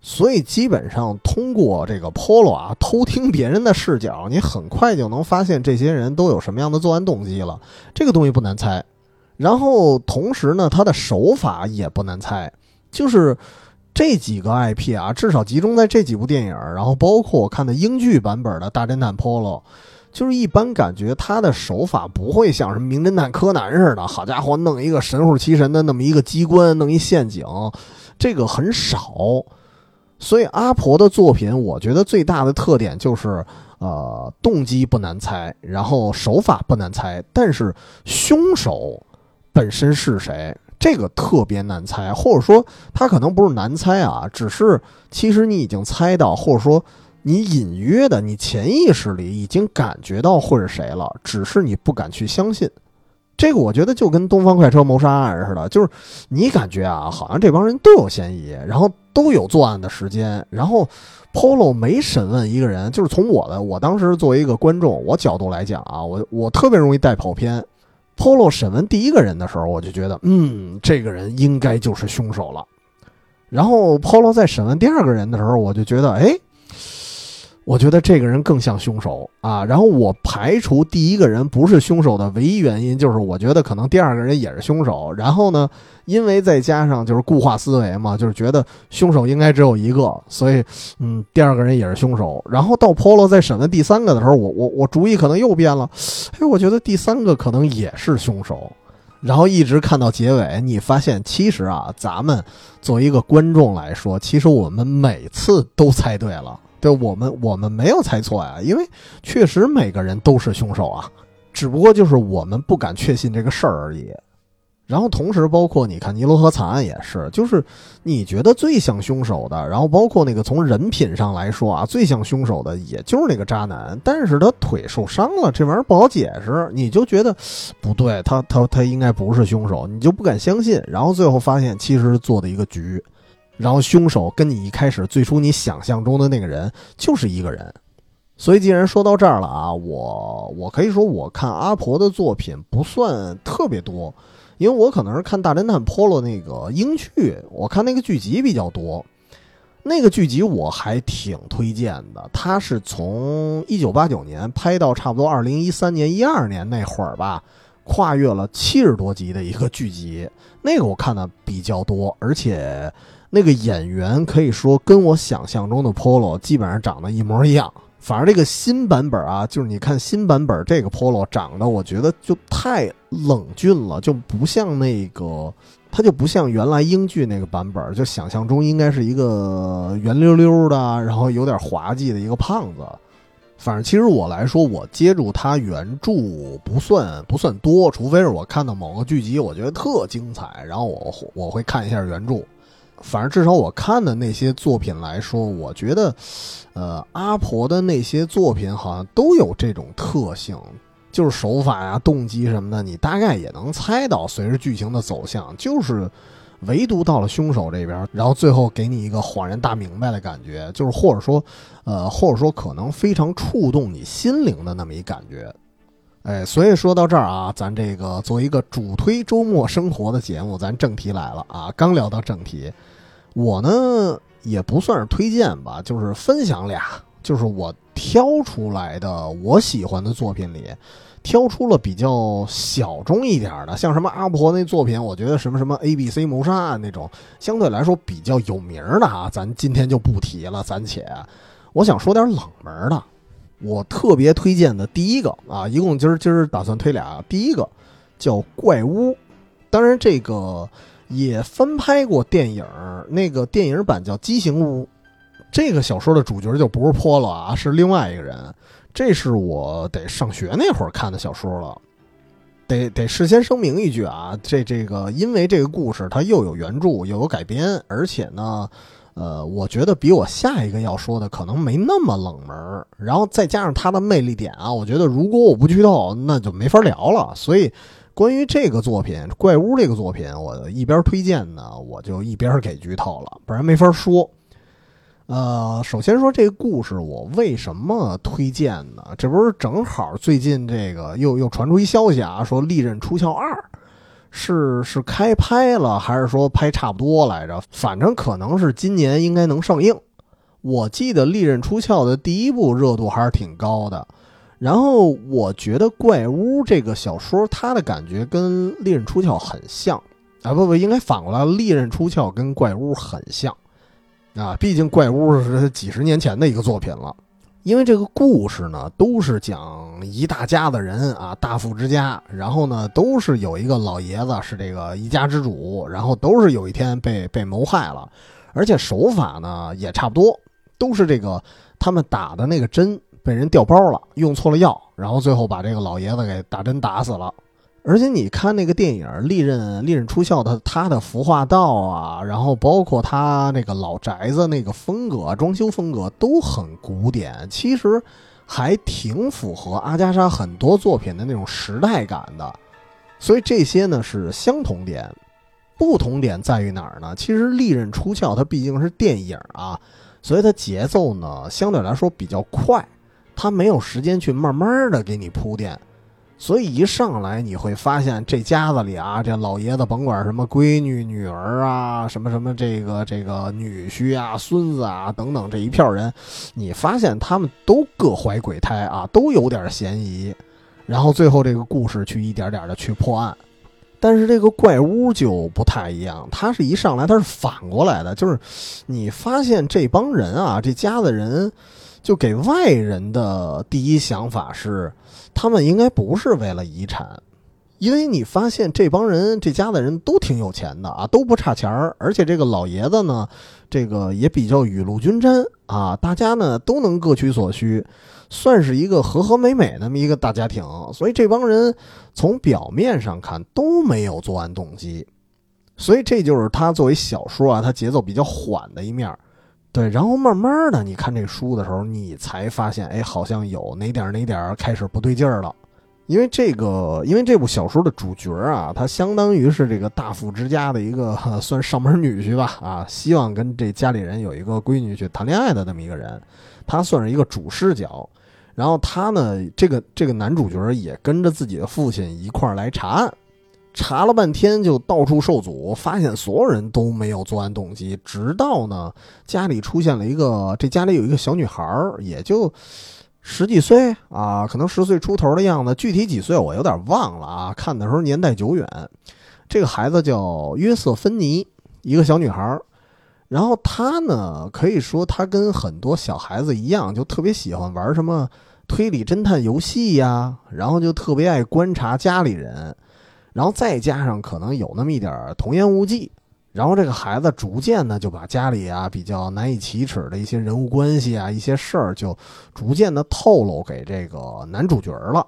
所以基本上通过这个 Polo 啊，偷听别人的视角，你很快就能发现这些人都有什么样的作案动机了。这个东西不难猜。然后同时呢，他的手法也不难猜，就是这几个 IP 啊，至少集中在这几部电影，然后包括我看的英剧版本的《大侦探 Polo》。就是一般感觉他的手法不会像什么名侦探柯南似的，好家伙，弄一个神乎其神的那么一个机关，弄一陷阱，这个很少。所以阿婆的作品，我觉得最大的特点就是，呃，动机不难猜，然后手法不难猜，但是凶手本身是谁，这个特别难猜，或者说他可能不是难猜啊，只是其实你已经猜到，或者说。你隐约的，你潜意识里已经感觉到会是谁了，只是你不敢去相信。这个我觉得就跟《东方快车谋杀案》似的，就是你感觉啊，好像这帮人都有嫌疑，然后都有作案的时间，然后 Polo 没审问一个人，就是从我的我当时作为一个观众我角度来讲啊，我我特别容易带跑偏。Polo 审问第一个人的时候，我就觉得，嗯，这个人应该就是凶手了。然后 Polo 在审问第二个人的时候，我就觉得，哎。我觉得这个人更像凶手啊，然后我排除第一个人不是凶手的唯一原因，就是我觉得可能第二个人也是凶手。然后呢，因为再加上就是固化思维嘛，就是觉得凶手应该只有一个，所以嗯，第二个人也是凶手。然后到 Polo 在审问第三个的时候，我我我主意可能又变了，哎，我觉得第三个可能也是凶手。然后一直看到结尾，你发现其实啊，咱们作为一个观众来说，其实我们每次都猜对了。对我们，我们没有猜错呀，因为确实每个人都是凶手啊，只不过就是我们不敢确信这个事儿而已。然后同时，包括你看尼罗河惨案也是，就是你觉得最像凶手的，然后包括那个从人品上来说啊，最像凶手的也就是那个渣男，但是他腿受伤了，这玩意儿不好解释，你就觉得不对，他他他应该不是凶手，你就不敢相信。然后最后发现其实是做的一个局。然后凶手跟你一开始最初你想象中的那个人就是一个人，所以既然说到这儿了啊，我我可以说我看阿婆的作品不算特别多，因为我可能是看《大侦探 Polo》那个英剧，我看那个剧集比较多。那个剧集我还挺推荐的，它是从一九八九年拍到差不多二零一三年一二年那会儿吧，跨越了七十多集的一个剧集，那个我看的比较多，而且。那个演员可以说跟我想象中的 Polo 基本上长得一模一样，反而这个新版本啊，就是你看新版本这个 Polo 长得，我觉得就太冷峻了，就不像那个，他就不像原来英剧那个版本，就想象中应该是一个圆溜溜的，然后有点滑稽的一个胖子。反正其实我来说，我接触他原著不算不算多，除非是我看到某个剧集，我觉得特精彩，然后我我会看一下原著。反正至少我看的那些作品来说，我觉得，呃，阿婆的那些作品好像都有这种特性，就是手法呀、动机什么的，你大概也能猜到。随着剧情的走向，就是唯独到了凶手这边，然后最后给你一个恍然大明白的感觉，就是或者说，呃，或者说可能非常触动你心灵的那么一感觉。哎，所以说到这儿啊，咱这个作为一个主推周末生活的节目，咱正题来了啊。刚聊到正题，我呢也不算是推荐吧，就是分享俩，就是我挑出来的我喜欢的作品里，挑出了比较小众一点的，像什么阿婆那作品，我觉得什么什么 A B C 谋杀案那种，相对来说比较有名的啊，咱今天就不提了，暂且我想说点冷门的。我特别推荐的第一个啊，一共今儿今儿打算推俩。第一个叫《怪屋》，当然这个也翻拍过电影，那个电影版叫《畸形屋》。这个小说的主角就不是波了啊，是另外一个人。这是我得上学那会儿看的小说了。得得事先声明一句啊，这这个因为这个故事它又有原著又有改编，而且呢。呃，我觉得比我下一个要说的可能没那么冷门，然后再加上它的魅力点啊，我觉得如果我不剧透，那就没法聊了。所以，关于这个作品《怪屋》这个作品，我一边推荐呢，我就一边给剧透了，不然没法说。呃，首先说这个故事，我为什么推荐呢？这不是正好最近这个又又传出一消息啊，说《利刃出鞘二》。是是开拍了，还是说拍差不多来着？反正可能是今年应该能上映。我记得《利刃出鞘》的第一部热度还是挺高的。然后我觉得《怪屋》这个小说，它的感觉跟《利刃出鞘》很像。啊，不不，应该反过来，《利刃出鞘》跟《怪屋》很像。啊，毕竟《怪屋》是几十年前的一个作品了。因为这个故事呢，都是讲一大家子人啊，大富之家，然后呢，都是有一个老爷子是这个一家之主，然后都是有一天被被谋害了，而且手法呢也差不多，都是这个他们打的那个针被人调包了，用错了药，然后最后把这个老爷子给打针打死了。而且你看那个电影《利刃利刃出鞘》的，他的服化道啊，然后包括他那个老宅子那个风格、装修风格都很古典，其实还挺符合阿加莎很多作品的那种时代感的。所以这些呢是相同点，不同点在于哪儿呢？其实《利刃出鞘》它毕竟是电影啊，所以它节奏呢相对来说比较快，他没有时间去慢慢的给你铺垫。所以一上来你会发现，这家子里啊，这老爷子甭管什么闺女、女儿啊，什么什么这个这个女婿啊、孙子啊等等这一票人，你发现他们都各怀鬼胎啊，都有点嫌疑。然后最后这个故事去一点点的去破案，但是这个怪屋就不太一样，他是一上来他是反过来的，就是你发现这帮人啊，这家子人就给外人的第一想法是。他们应该不是为了遗产，因为你发现这帮人这家的人都挺有钱的啊，都不差钱儿，而且这个老爷子呢，这个也比较雨露均沾啊，大家呢都能各取所需，算是一个和和美美那么一个大家庭。所以这帮人从表面上看都没有作案动机，所以这就是他作为小说啊，他节奏比较缓的一面。对，然后慢慢的，你看这书的时候，你才发现，哎，好像有哪点哪点开始不对劲儿了。因为这个，因为这部小说的主角啊，他相当于是这个大富之家的一个 算上门女婿吧，啊，希望跟这家里人有一个闺女去谈恋爱的那么一个人，他算是一个主视角。然后他呢，这个这个男主角也跟着自己的父亲一块儿来查案。查了半天，就到处受阻，发现所有人都没有作案动机。直到呢，家里出现了一个，这家里有一个小女孩，也就十几岁啊，可能十岁出头的样子，具体几岁我有点忘了啊。看的时候年代久远。这个孩子叫约瑟芬妮，一个小女孩。然后她呢，可以说她跟很多小孩子一样，就特别喜欢玩什么推理侦探游戏呀，然后就特别爱观察家里人。然后再加上可能有那么一点童言无忌，然后这个孩子逐渐呢就把家里啊比较难以启齿的一些人物关系啊一些事儿就逐渐的透露给这个男主角了。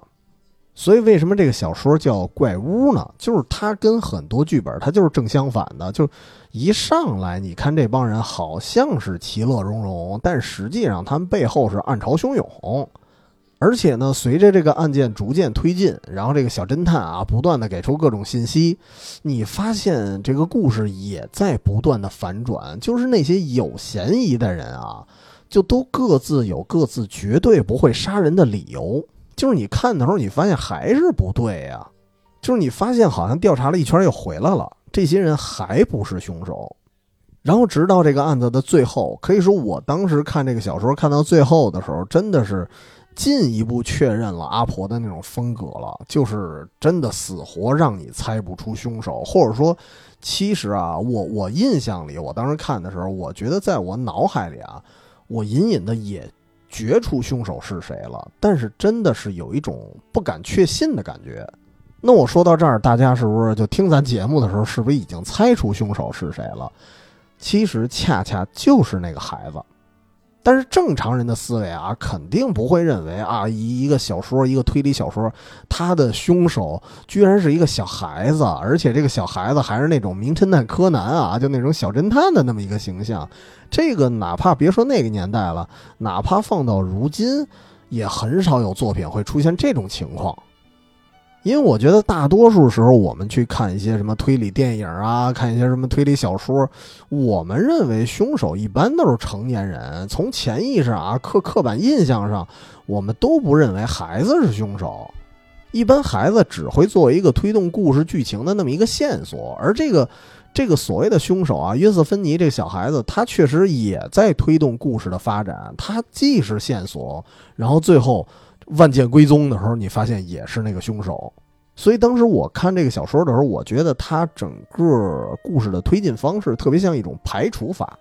所以为什么这个小说叫《怪屋》呢？就是它跟很多剧本它就是正相反的，就一上来你看这帮人好像是其乐融融，但实际上他们背后是暗潮汹涌。而且呢，随着这个案件逐渐推进，然后这个小侦探啊不断的给出各种信息，你发现这个故事也在不断的反转，就是那些有嫌疑的人啊，就都各自有各自绝对不会杀人的理由。就是你看的时候，你发现还是不对呀，就是你发现好像调查了一圈又回来了，这些人还不是凶手。然后直到这个案子的最后，可以说我当时看这个小说看到最后的时候，真的是。进一步确认了阿婆的那种风格了，就是真的死活让你猜不出凶手，或者说，其实啊，我我印象里，我当时看的时候，我觉得在我脑海里啊，我隐隐的也觉出凶手是谁了，但是真的是有一种不敢确信的感觉。那我说到这儿，大家是不是就听咱节目的时候，是不是已经猜出凶手是谁了？其实恰恰就是那个孩子。但是正常人的思维啊，肯定不会认为啊，一一个小说，一个推理小说，他的凶手居然是一个小孩子，而且这个小孩子还是那种名侦探柯南啊，就那种小侦探的那么一个形象。这个哪怕别说那个年代了，哪怕放到如今，也很少有作品会出现这种情况。因为我觉得大多数时候，我们去看一些什么推理电影啊，看一些什么推理小说，我们认为凶手一般都是成年人。从潜意识啊、刻刻板印象上，我们都不认为孩子是凶手。一般孩子只会作为一个推动故事剧情的那么一个线索，而这个这个所谓的凶手啊，约瑟芬尼这个小孩子，他确实也在推动故事的发展。他既是线索，然后最后。万剑归宗的时候，你发现也是那个凶手，所以当时我看这个小说的时候，我觉得他整个故事的推进方式特别像一种排除法，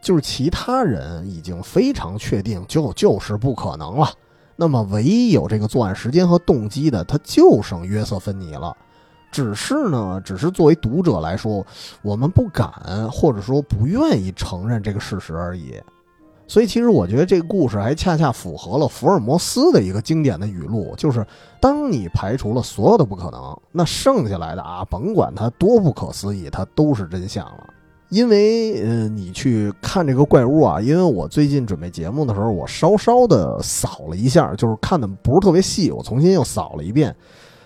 就是其他人已经非常确定就就是不可能了，那么唯一有这个作案时间和动机的，他就剩约瑟芬妮了。只是呢，只是作为读者来说，我们不敢或者说不愿意承认这个事实而已。所以，其实我觉得这个故事还恰恰符合了福尔摩斯的一个经典的语录，就是当你排除了所有的不可能，那剩下来的啊，甭管它多不可思议，它都是真相了。因为，呃，你去看这个怪物啊，因为我最近准备节目的时候，我稍稍的扫了一下，就是看的不是特别细，我重新又扫了一遍，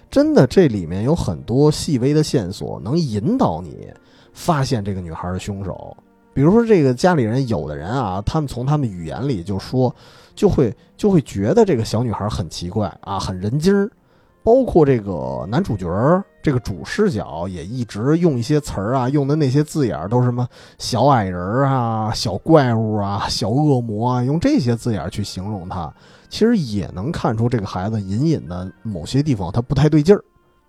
真的这里面有很多细微的线索，能引导你发现这个女孩的凶手。比如说，这个家里人有的人啊，他们从他们语言里就说，就会就会觉得这个小女孩很奇怪啊，很人精儿。包括这个男主角儿这个主视角也一直用一些词儿啊，用的那些字眼儿都是什么小矮人儿啊、小怪物啊、小恶魔啊，用这些字眼儿去形容他，其实也能看出这个孩子隐隐的某些地方他不太对劲儿。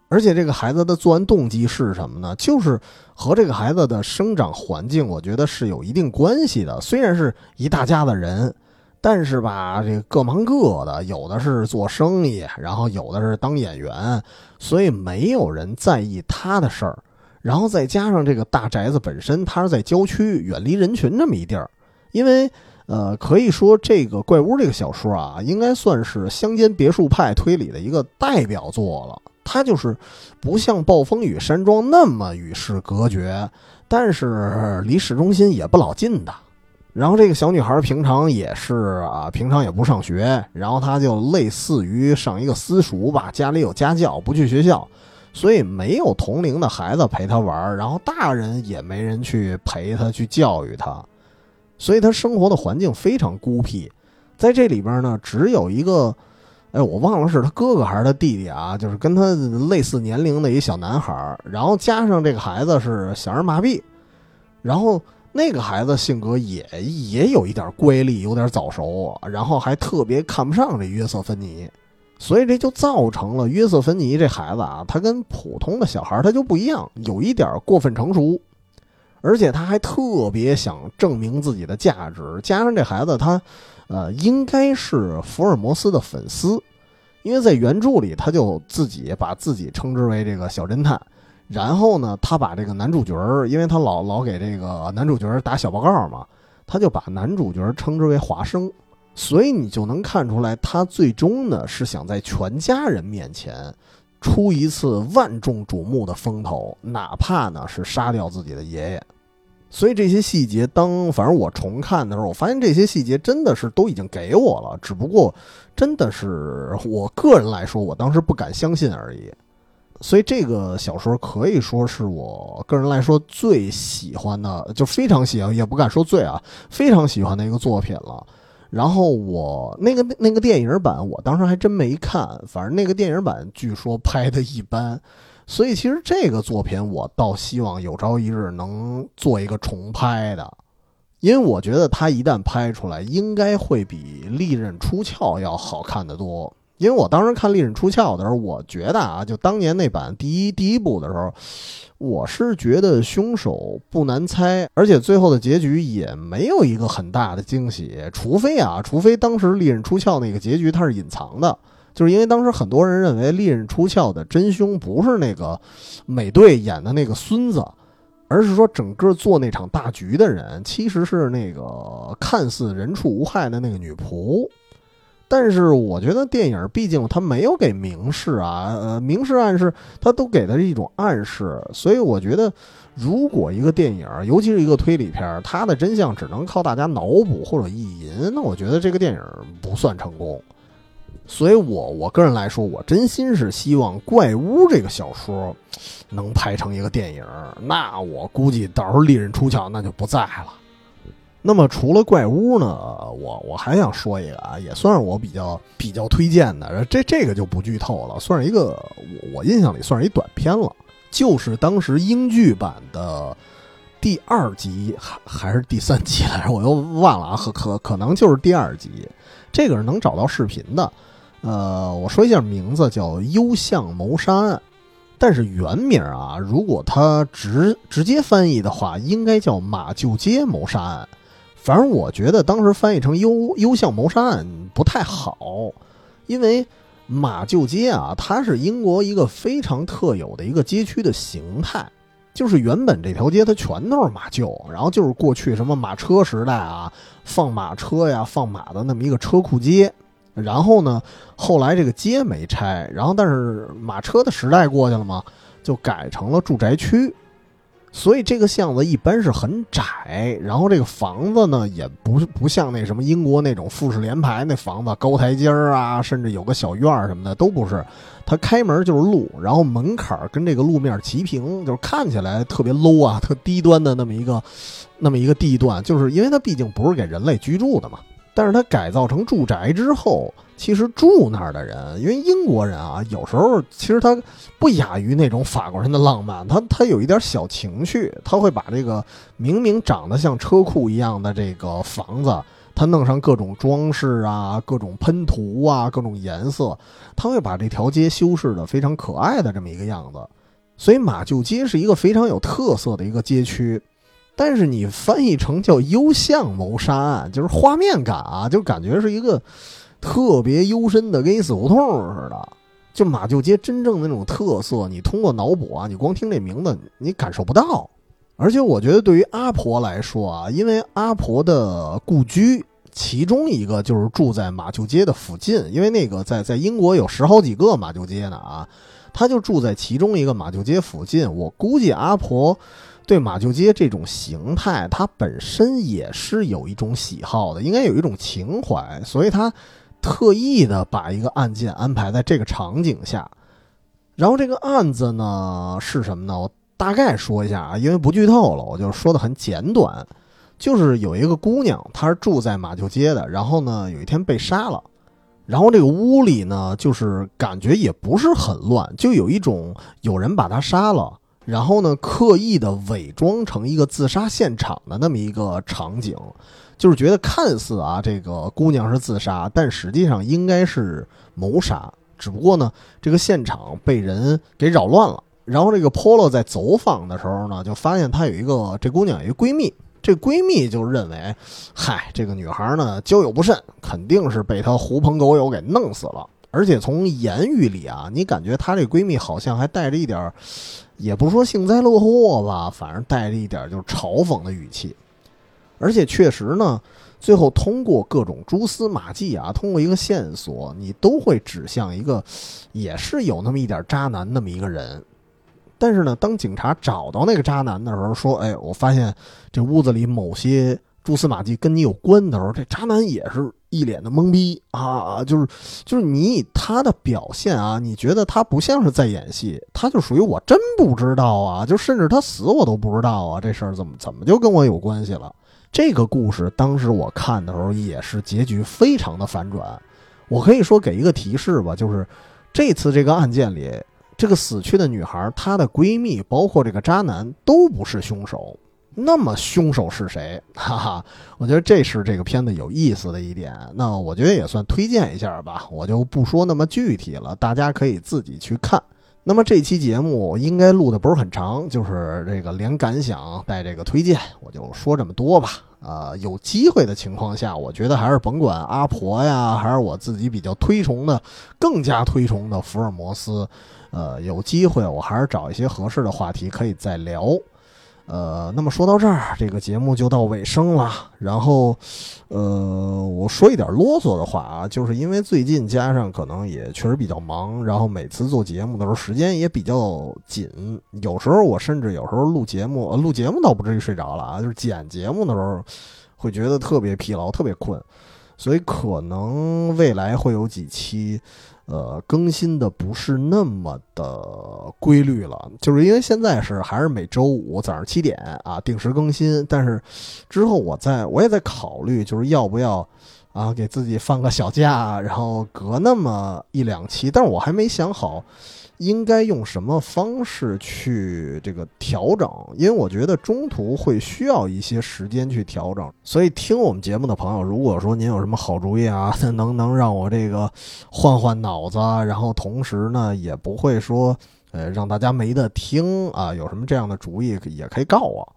而且这个孩子的作案动机是什么呢？就是和这个孩子的生长环境，我觉得是有一定关系的。虽然是一大家子人，但是吧，这个各忙各的，有的是做生意，然后有的是当演员，所以没有人在意他的事儿。然后再加上这个大宅子本身，它是在郊区，远离人群这么一地儿。因为，呃，可以说这个怪屋这个小说啊，应该算是乡间别墅派推理的一个代表作了。它就是不像暴风雨山庄那么与世隔绝，但是离市中心也不老近的。然后这个小女孩平常也是啊，平常也不上学，然后她就类似于上一个私塾吧，家里有家教，不去学校，所以没有同龄的孩子陪她玩，然后大人也没人去陪她去教育她，所以她生活的环境非常孤僻。在这里边呢，只有一个。哎，我忘了是他哥哥还是他弟弟啊？就是跟他类似年龄的一小男孩然后加上这个孩子是小儿麻痹，然后那个孩子性格也也有一点乖戾，有点早熟，然后还特别看不上这约瑟芬妮，所以这就造成了约瑟芬妮这孩子啊，他跟普通的小孩他就不一样，有一点过分成熟，而且他还特别想证明自己的价值，加上这孩子他。呃，应该是福尔摩斯的粉丝，因为在原著里，他就自己把自己称之为这个小侦探。然后呢，他把这个男主角因为他老老给这个男主角打小报告嘛，他就把男主角称之为华生。所以你就能看出来，他最终呢是想在全家人面前出一次万众瞩目的风头，哪怕呢是杀掉自己的爷爷。所以这些细节，当反正我重看的时候，我发现这些细节真的是都已经给我了，只不过真的是我个人来说，我当时不敢相信而已。所以这个小说可以说是我个人来说最喜欢的，就非常喜欢，也不敢说最啊，非常喜欢的一个作品了。然后我那个那个电影版，我当时还真没看，反正那个电影版据说拍的一般。所以其实这个作品，我倒希望有朝一日能做一个重拍的，因为我觉得它一旦拍出来，应该会比《利刃出鞘》要好看得多。因为我当时看《利刃出鞘》的时候，我觉得啊，就当年那版第一第一部的时候，我是觉得凶手不难猜，而且最后的结局也没有一个很大的惊喜，除非啊，除非当时《利刃出鞘》那个结局它是隐藏的。就是因为当时很多人认为《利刃出鞘》的真凶不是那个美队演的那个孙子，而是说整个做那场大局的人其实是那个看似人畜无害的那个女仆。但是我觉得电影毕竟它没有给明示啊，呃，明示暗示它都给的是一种暗示，所以我觉得如果一个电影，尤其是一个推理片，它的真相只能靠大家脑补或者意淫，那我觉得这个电影不算成功。所以，我我个人来说，我真心是希望《怪屋》这个小说能拍成一个电影。那我估计到时候利刃出鞘那就不在了。那么，除了《怪屋》呢，我我还想说一个啊，也算是我比较比较推荐的。这这个就不剧透了，算是一个我我印象里算是一短片了，就是当时英剧版的第二集还还是第三集来着，我又忘了啊，可可可能就是第二集。这个是能找到视频的。呃，我说一下名字叫《幽巷谋杀案》，但是原名啊，如果它直直接翻译的话，应该叫《马厩街谋杀案》。反正我觉得当时翻译成《幽幽巷谋杀案》不太好，因为马厩街啊，它是英国一个非常特有的一个街区的形态，就是原本这条街它全都是马厩，然后就是过去什么马车时代啊，放马车呀、放马的那么一个车库街。然后呢，后来这个街没拆，然后但是马车的时代过去了嘛，就改成了住宅区，所以这个巷子一般是很窄，然后这个房子呢也不不像那什么英国那种复式联排那房子高台阶儿啊，甚至有个小院儿什么的都不是，它开门就是路，然后门槛儿跟这个路面齐平，就是看起来特别 low 啊，特低端的那么一个那么一个地段，就是因为它毕竟不是给人类居住的嘛。但是它改造成住宅之后，其实住那儿的人，因为英国人啊，有时候其实他不亚于那种法国人的浪漫，他他有一点小情趣，他会把这个明明长得像车库一样的这个房子，他弄上各种装饰啊，各种喷涂啊，各种颜色，他会把这条街修饰的非常可爱的这么一个样子，所以马厩街是一个非常有特色的一个街区。但是你翻译成叫幽巷谋杀案，就是画面感啊，就感觉是一个特别幽深的，跟一死胡同似的。就马厩街真正的那种特色，你通过脑补啊，你光听这名字你感受不到。而且我觉得对于阿婆来说啊，因为阿婆的故居其中一个就是住在马厩街的附近，因为那个在在英国有十好几个马厩街呢啊，她就住在其中一个马厩街附近。我估计阿婆。对马厩街这种形态，它本身也是有一种喜好的，应该有一种情怀，所以他特意的把一个案件安排在这个场景下。然后这个案子呢是什么呢？我大概说一下啊，因为不剧透了，我就说的很简短。就是有一个姑娘，她是住在马厩街的，然后呢有一天被杀了，然后这个屋里呢就是感觉也不是很乱，就有一种有人把她杀了。然后呢，刻意的伪装成一个自杀现场的那么一个场景，就是觉得看似啊，这个姑娘是自杀，但实际上应该是谋杀。只不过呢，这个现场被人给扰乱了。然后这个 Polo 在走访的时候呢，就发现她有一个这姑娘有一个闺蜜，这闺蜜就认为，嗨，这个女孩呢交友不慎，肯定是被她狐朋狗友给弄死了。而且从言语里啊，你感觉她这闺蜜好像还带着一点。也不说幸灾乐祸吧，反正带着一点就是嘲讽的语气。而且确实呢，最后通过各种蛛丝马迹啊，通过一个线索，你都会指向一个，也是有那么一点渣男那么一个人。但是呢，当警察找到那个渣男的时候，说：“哎，我发现这屋子里某些蛛丝马迹跟你有关的时候，这渣男也是一脸的懵逼啊，就是就是你以他的表现啊，你觉得他不像是在演戏，他就属于我真不知道啊，就甚至他死我都不知道啊，这事儿怎么怎么就跟我有关系了？这个故事当时我看的时候也是结局非常的反转，我可以说给一个提示吧，就是这次这个案件里。”这个死去的女孩，她的闺蜜，包括这个渣男，都不是凶手。那么凶手是谁？哈哈，我觉得这是这个片子有意思的一点。那我觉得也算推荐一下吧，我就不说那么具体了，大家可以自己去看。那么这期节目应该录的不是很长，就是这个连感想带这个推荐，我就说这么多吧。啊，有机会的情况下，我觉得还是甭管阿婆呀，还是我自己比较推崇的、更加推崇的福尔摩斯。呃，有机会我还是找一些合适的话题可以再聊。呃，那么说到这儿，这个节目就到尾声了。然后，呃，我说一点啰嗦的话啊，就是因为最近加上可能也确实比较忙，然后每次做节目的时候时间也比较紧，有时候我甚至有时候录节目，录节目倒不至于睡着了啊，就是剪节目的时候会觉得特别疲劳、特别困，所以可能未来会有几期。呃，更新的不是那么的规律了，就是因为现在是还是每周五早上七点啊定时更新，但是之后我在我也在考虑，就是要不要啊给自己放个小假，然后隔那么一两期，但是我还没想好。应该用什么方式去这个调整？因为我觉得中途会需要一些时间去调整，所以听我们节目的朋友，如果说您有什么好主意啊，能能让我这个换换脑子，然后同时呢也不会说呃让大家没得听啊，有什么这样的主意也可以告我。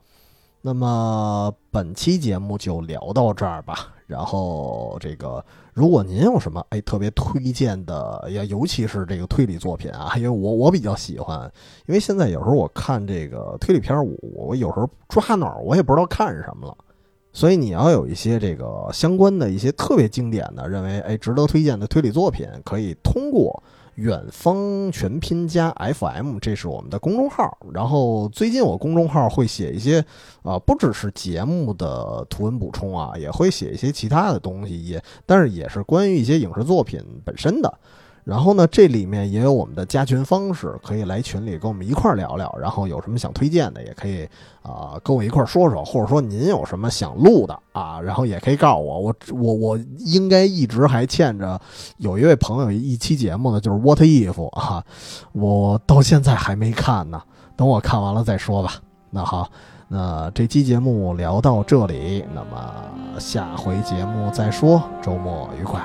那么本期节目就聊到这儿吧。然后这个，如果您有什么哎特别推荐的呀，尤其是这个推理作品啊，因为我我比较喜欢，因为现在有时候我看这个推理片我我有时候抓哪儿我也不知道看什么了，所以你要有一些这个相关的一些特别经典的，认为哎值得推荐的推理作品，可以通过。远方全拼加 FM，这是我们的公众号。然后最近我公众号会写一些，啊，不只是节目的图文补充啊，也会写一些其他的东西，也但是也是关于一些影视作品本身的。然后呢，这里面也有我们的加群方式，可以来群里跟我们一块儿聊聊。然后有什么想推荐的，也可以啊跟我一块儿说说，或者说您有什么想录的啊，然后也可以告诉我。我我我应该一直还欠着有一位朋友一期节目呢，就是 What If 啊，我到现在还没看呢，等我看完了再说吧。那好，那这期节目聊到这里，那么下回节目再说，周末愉快。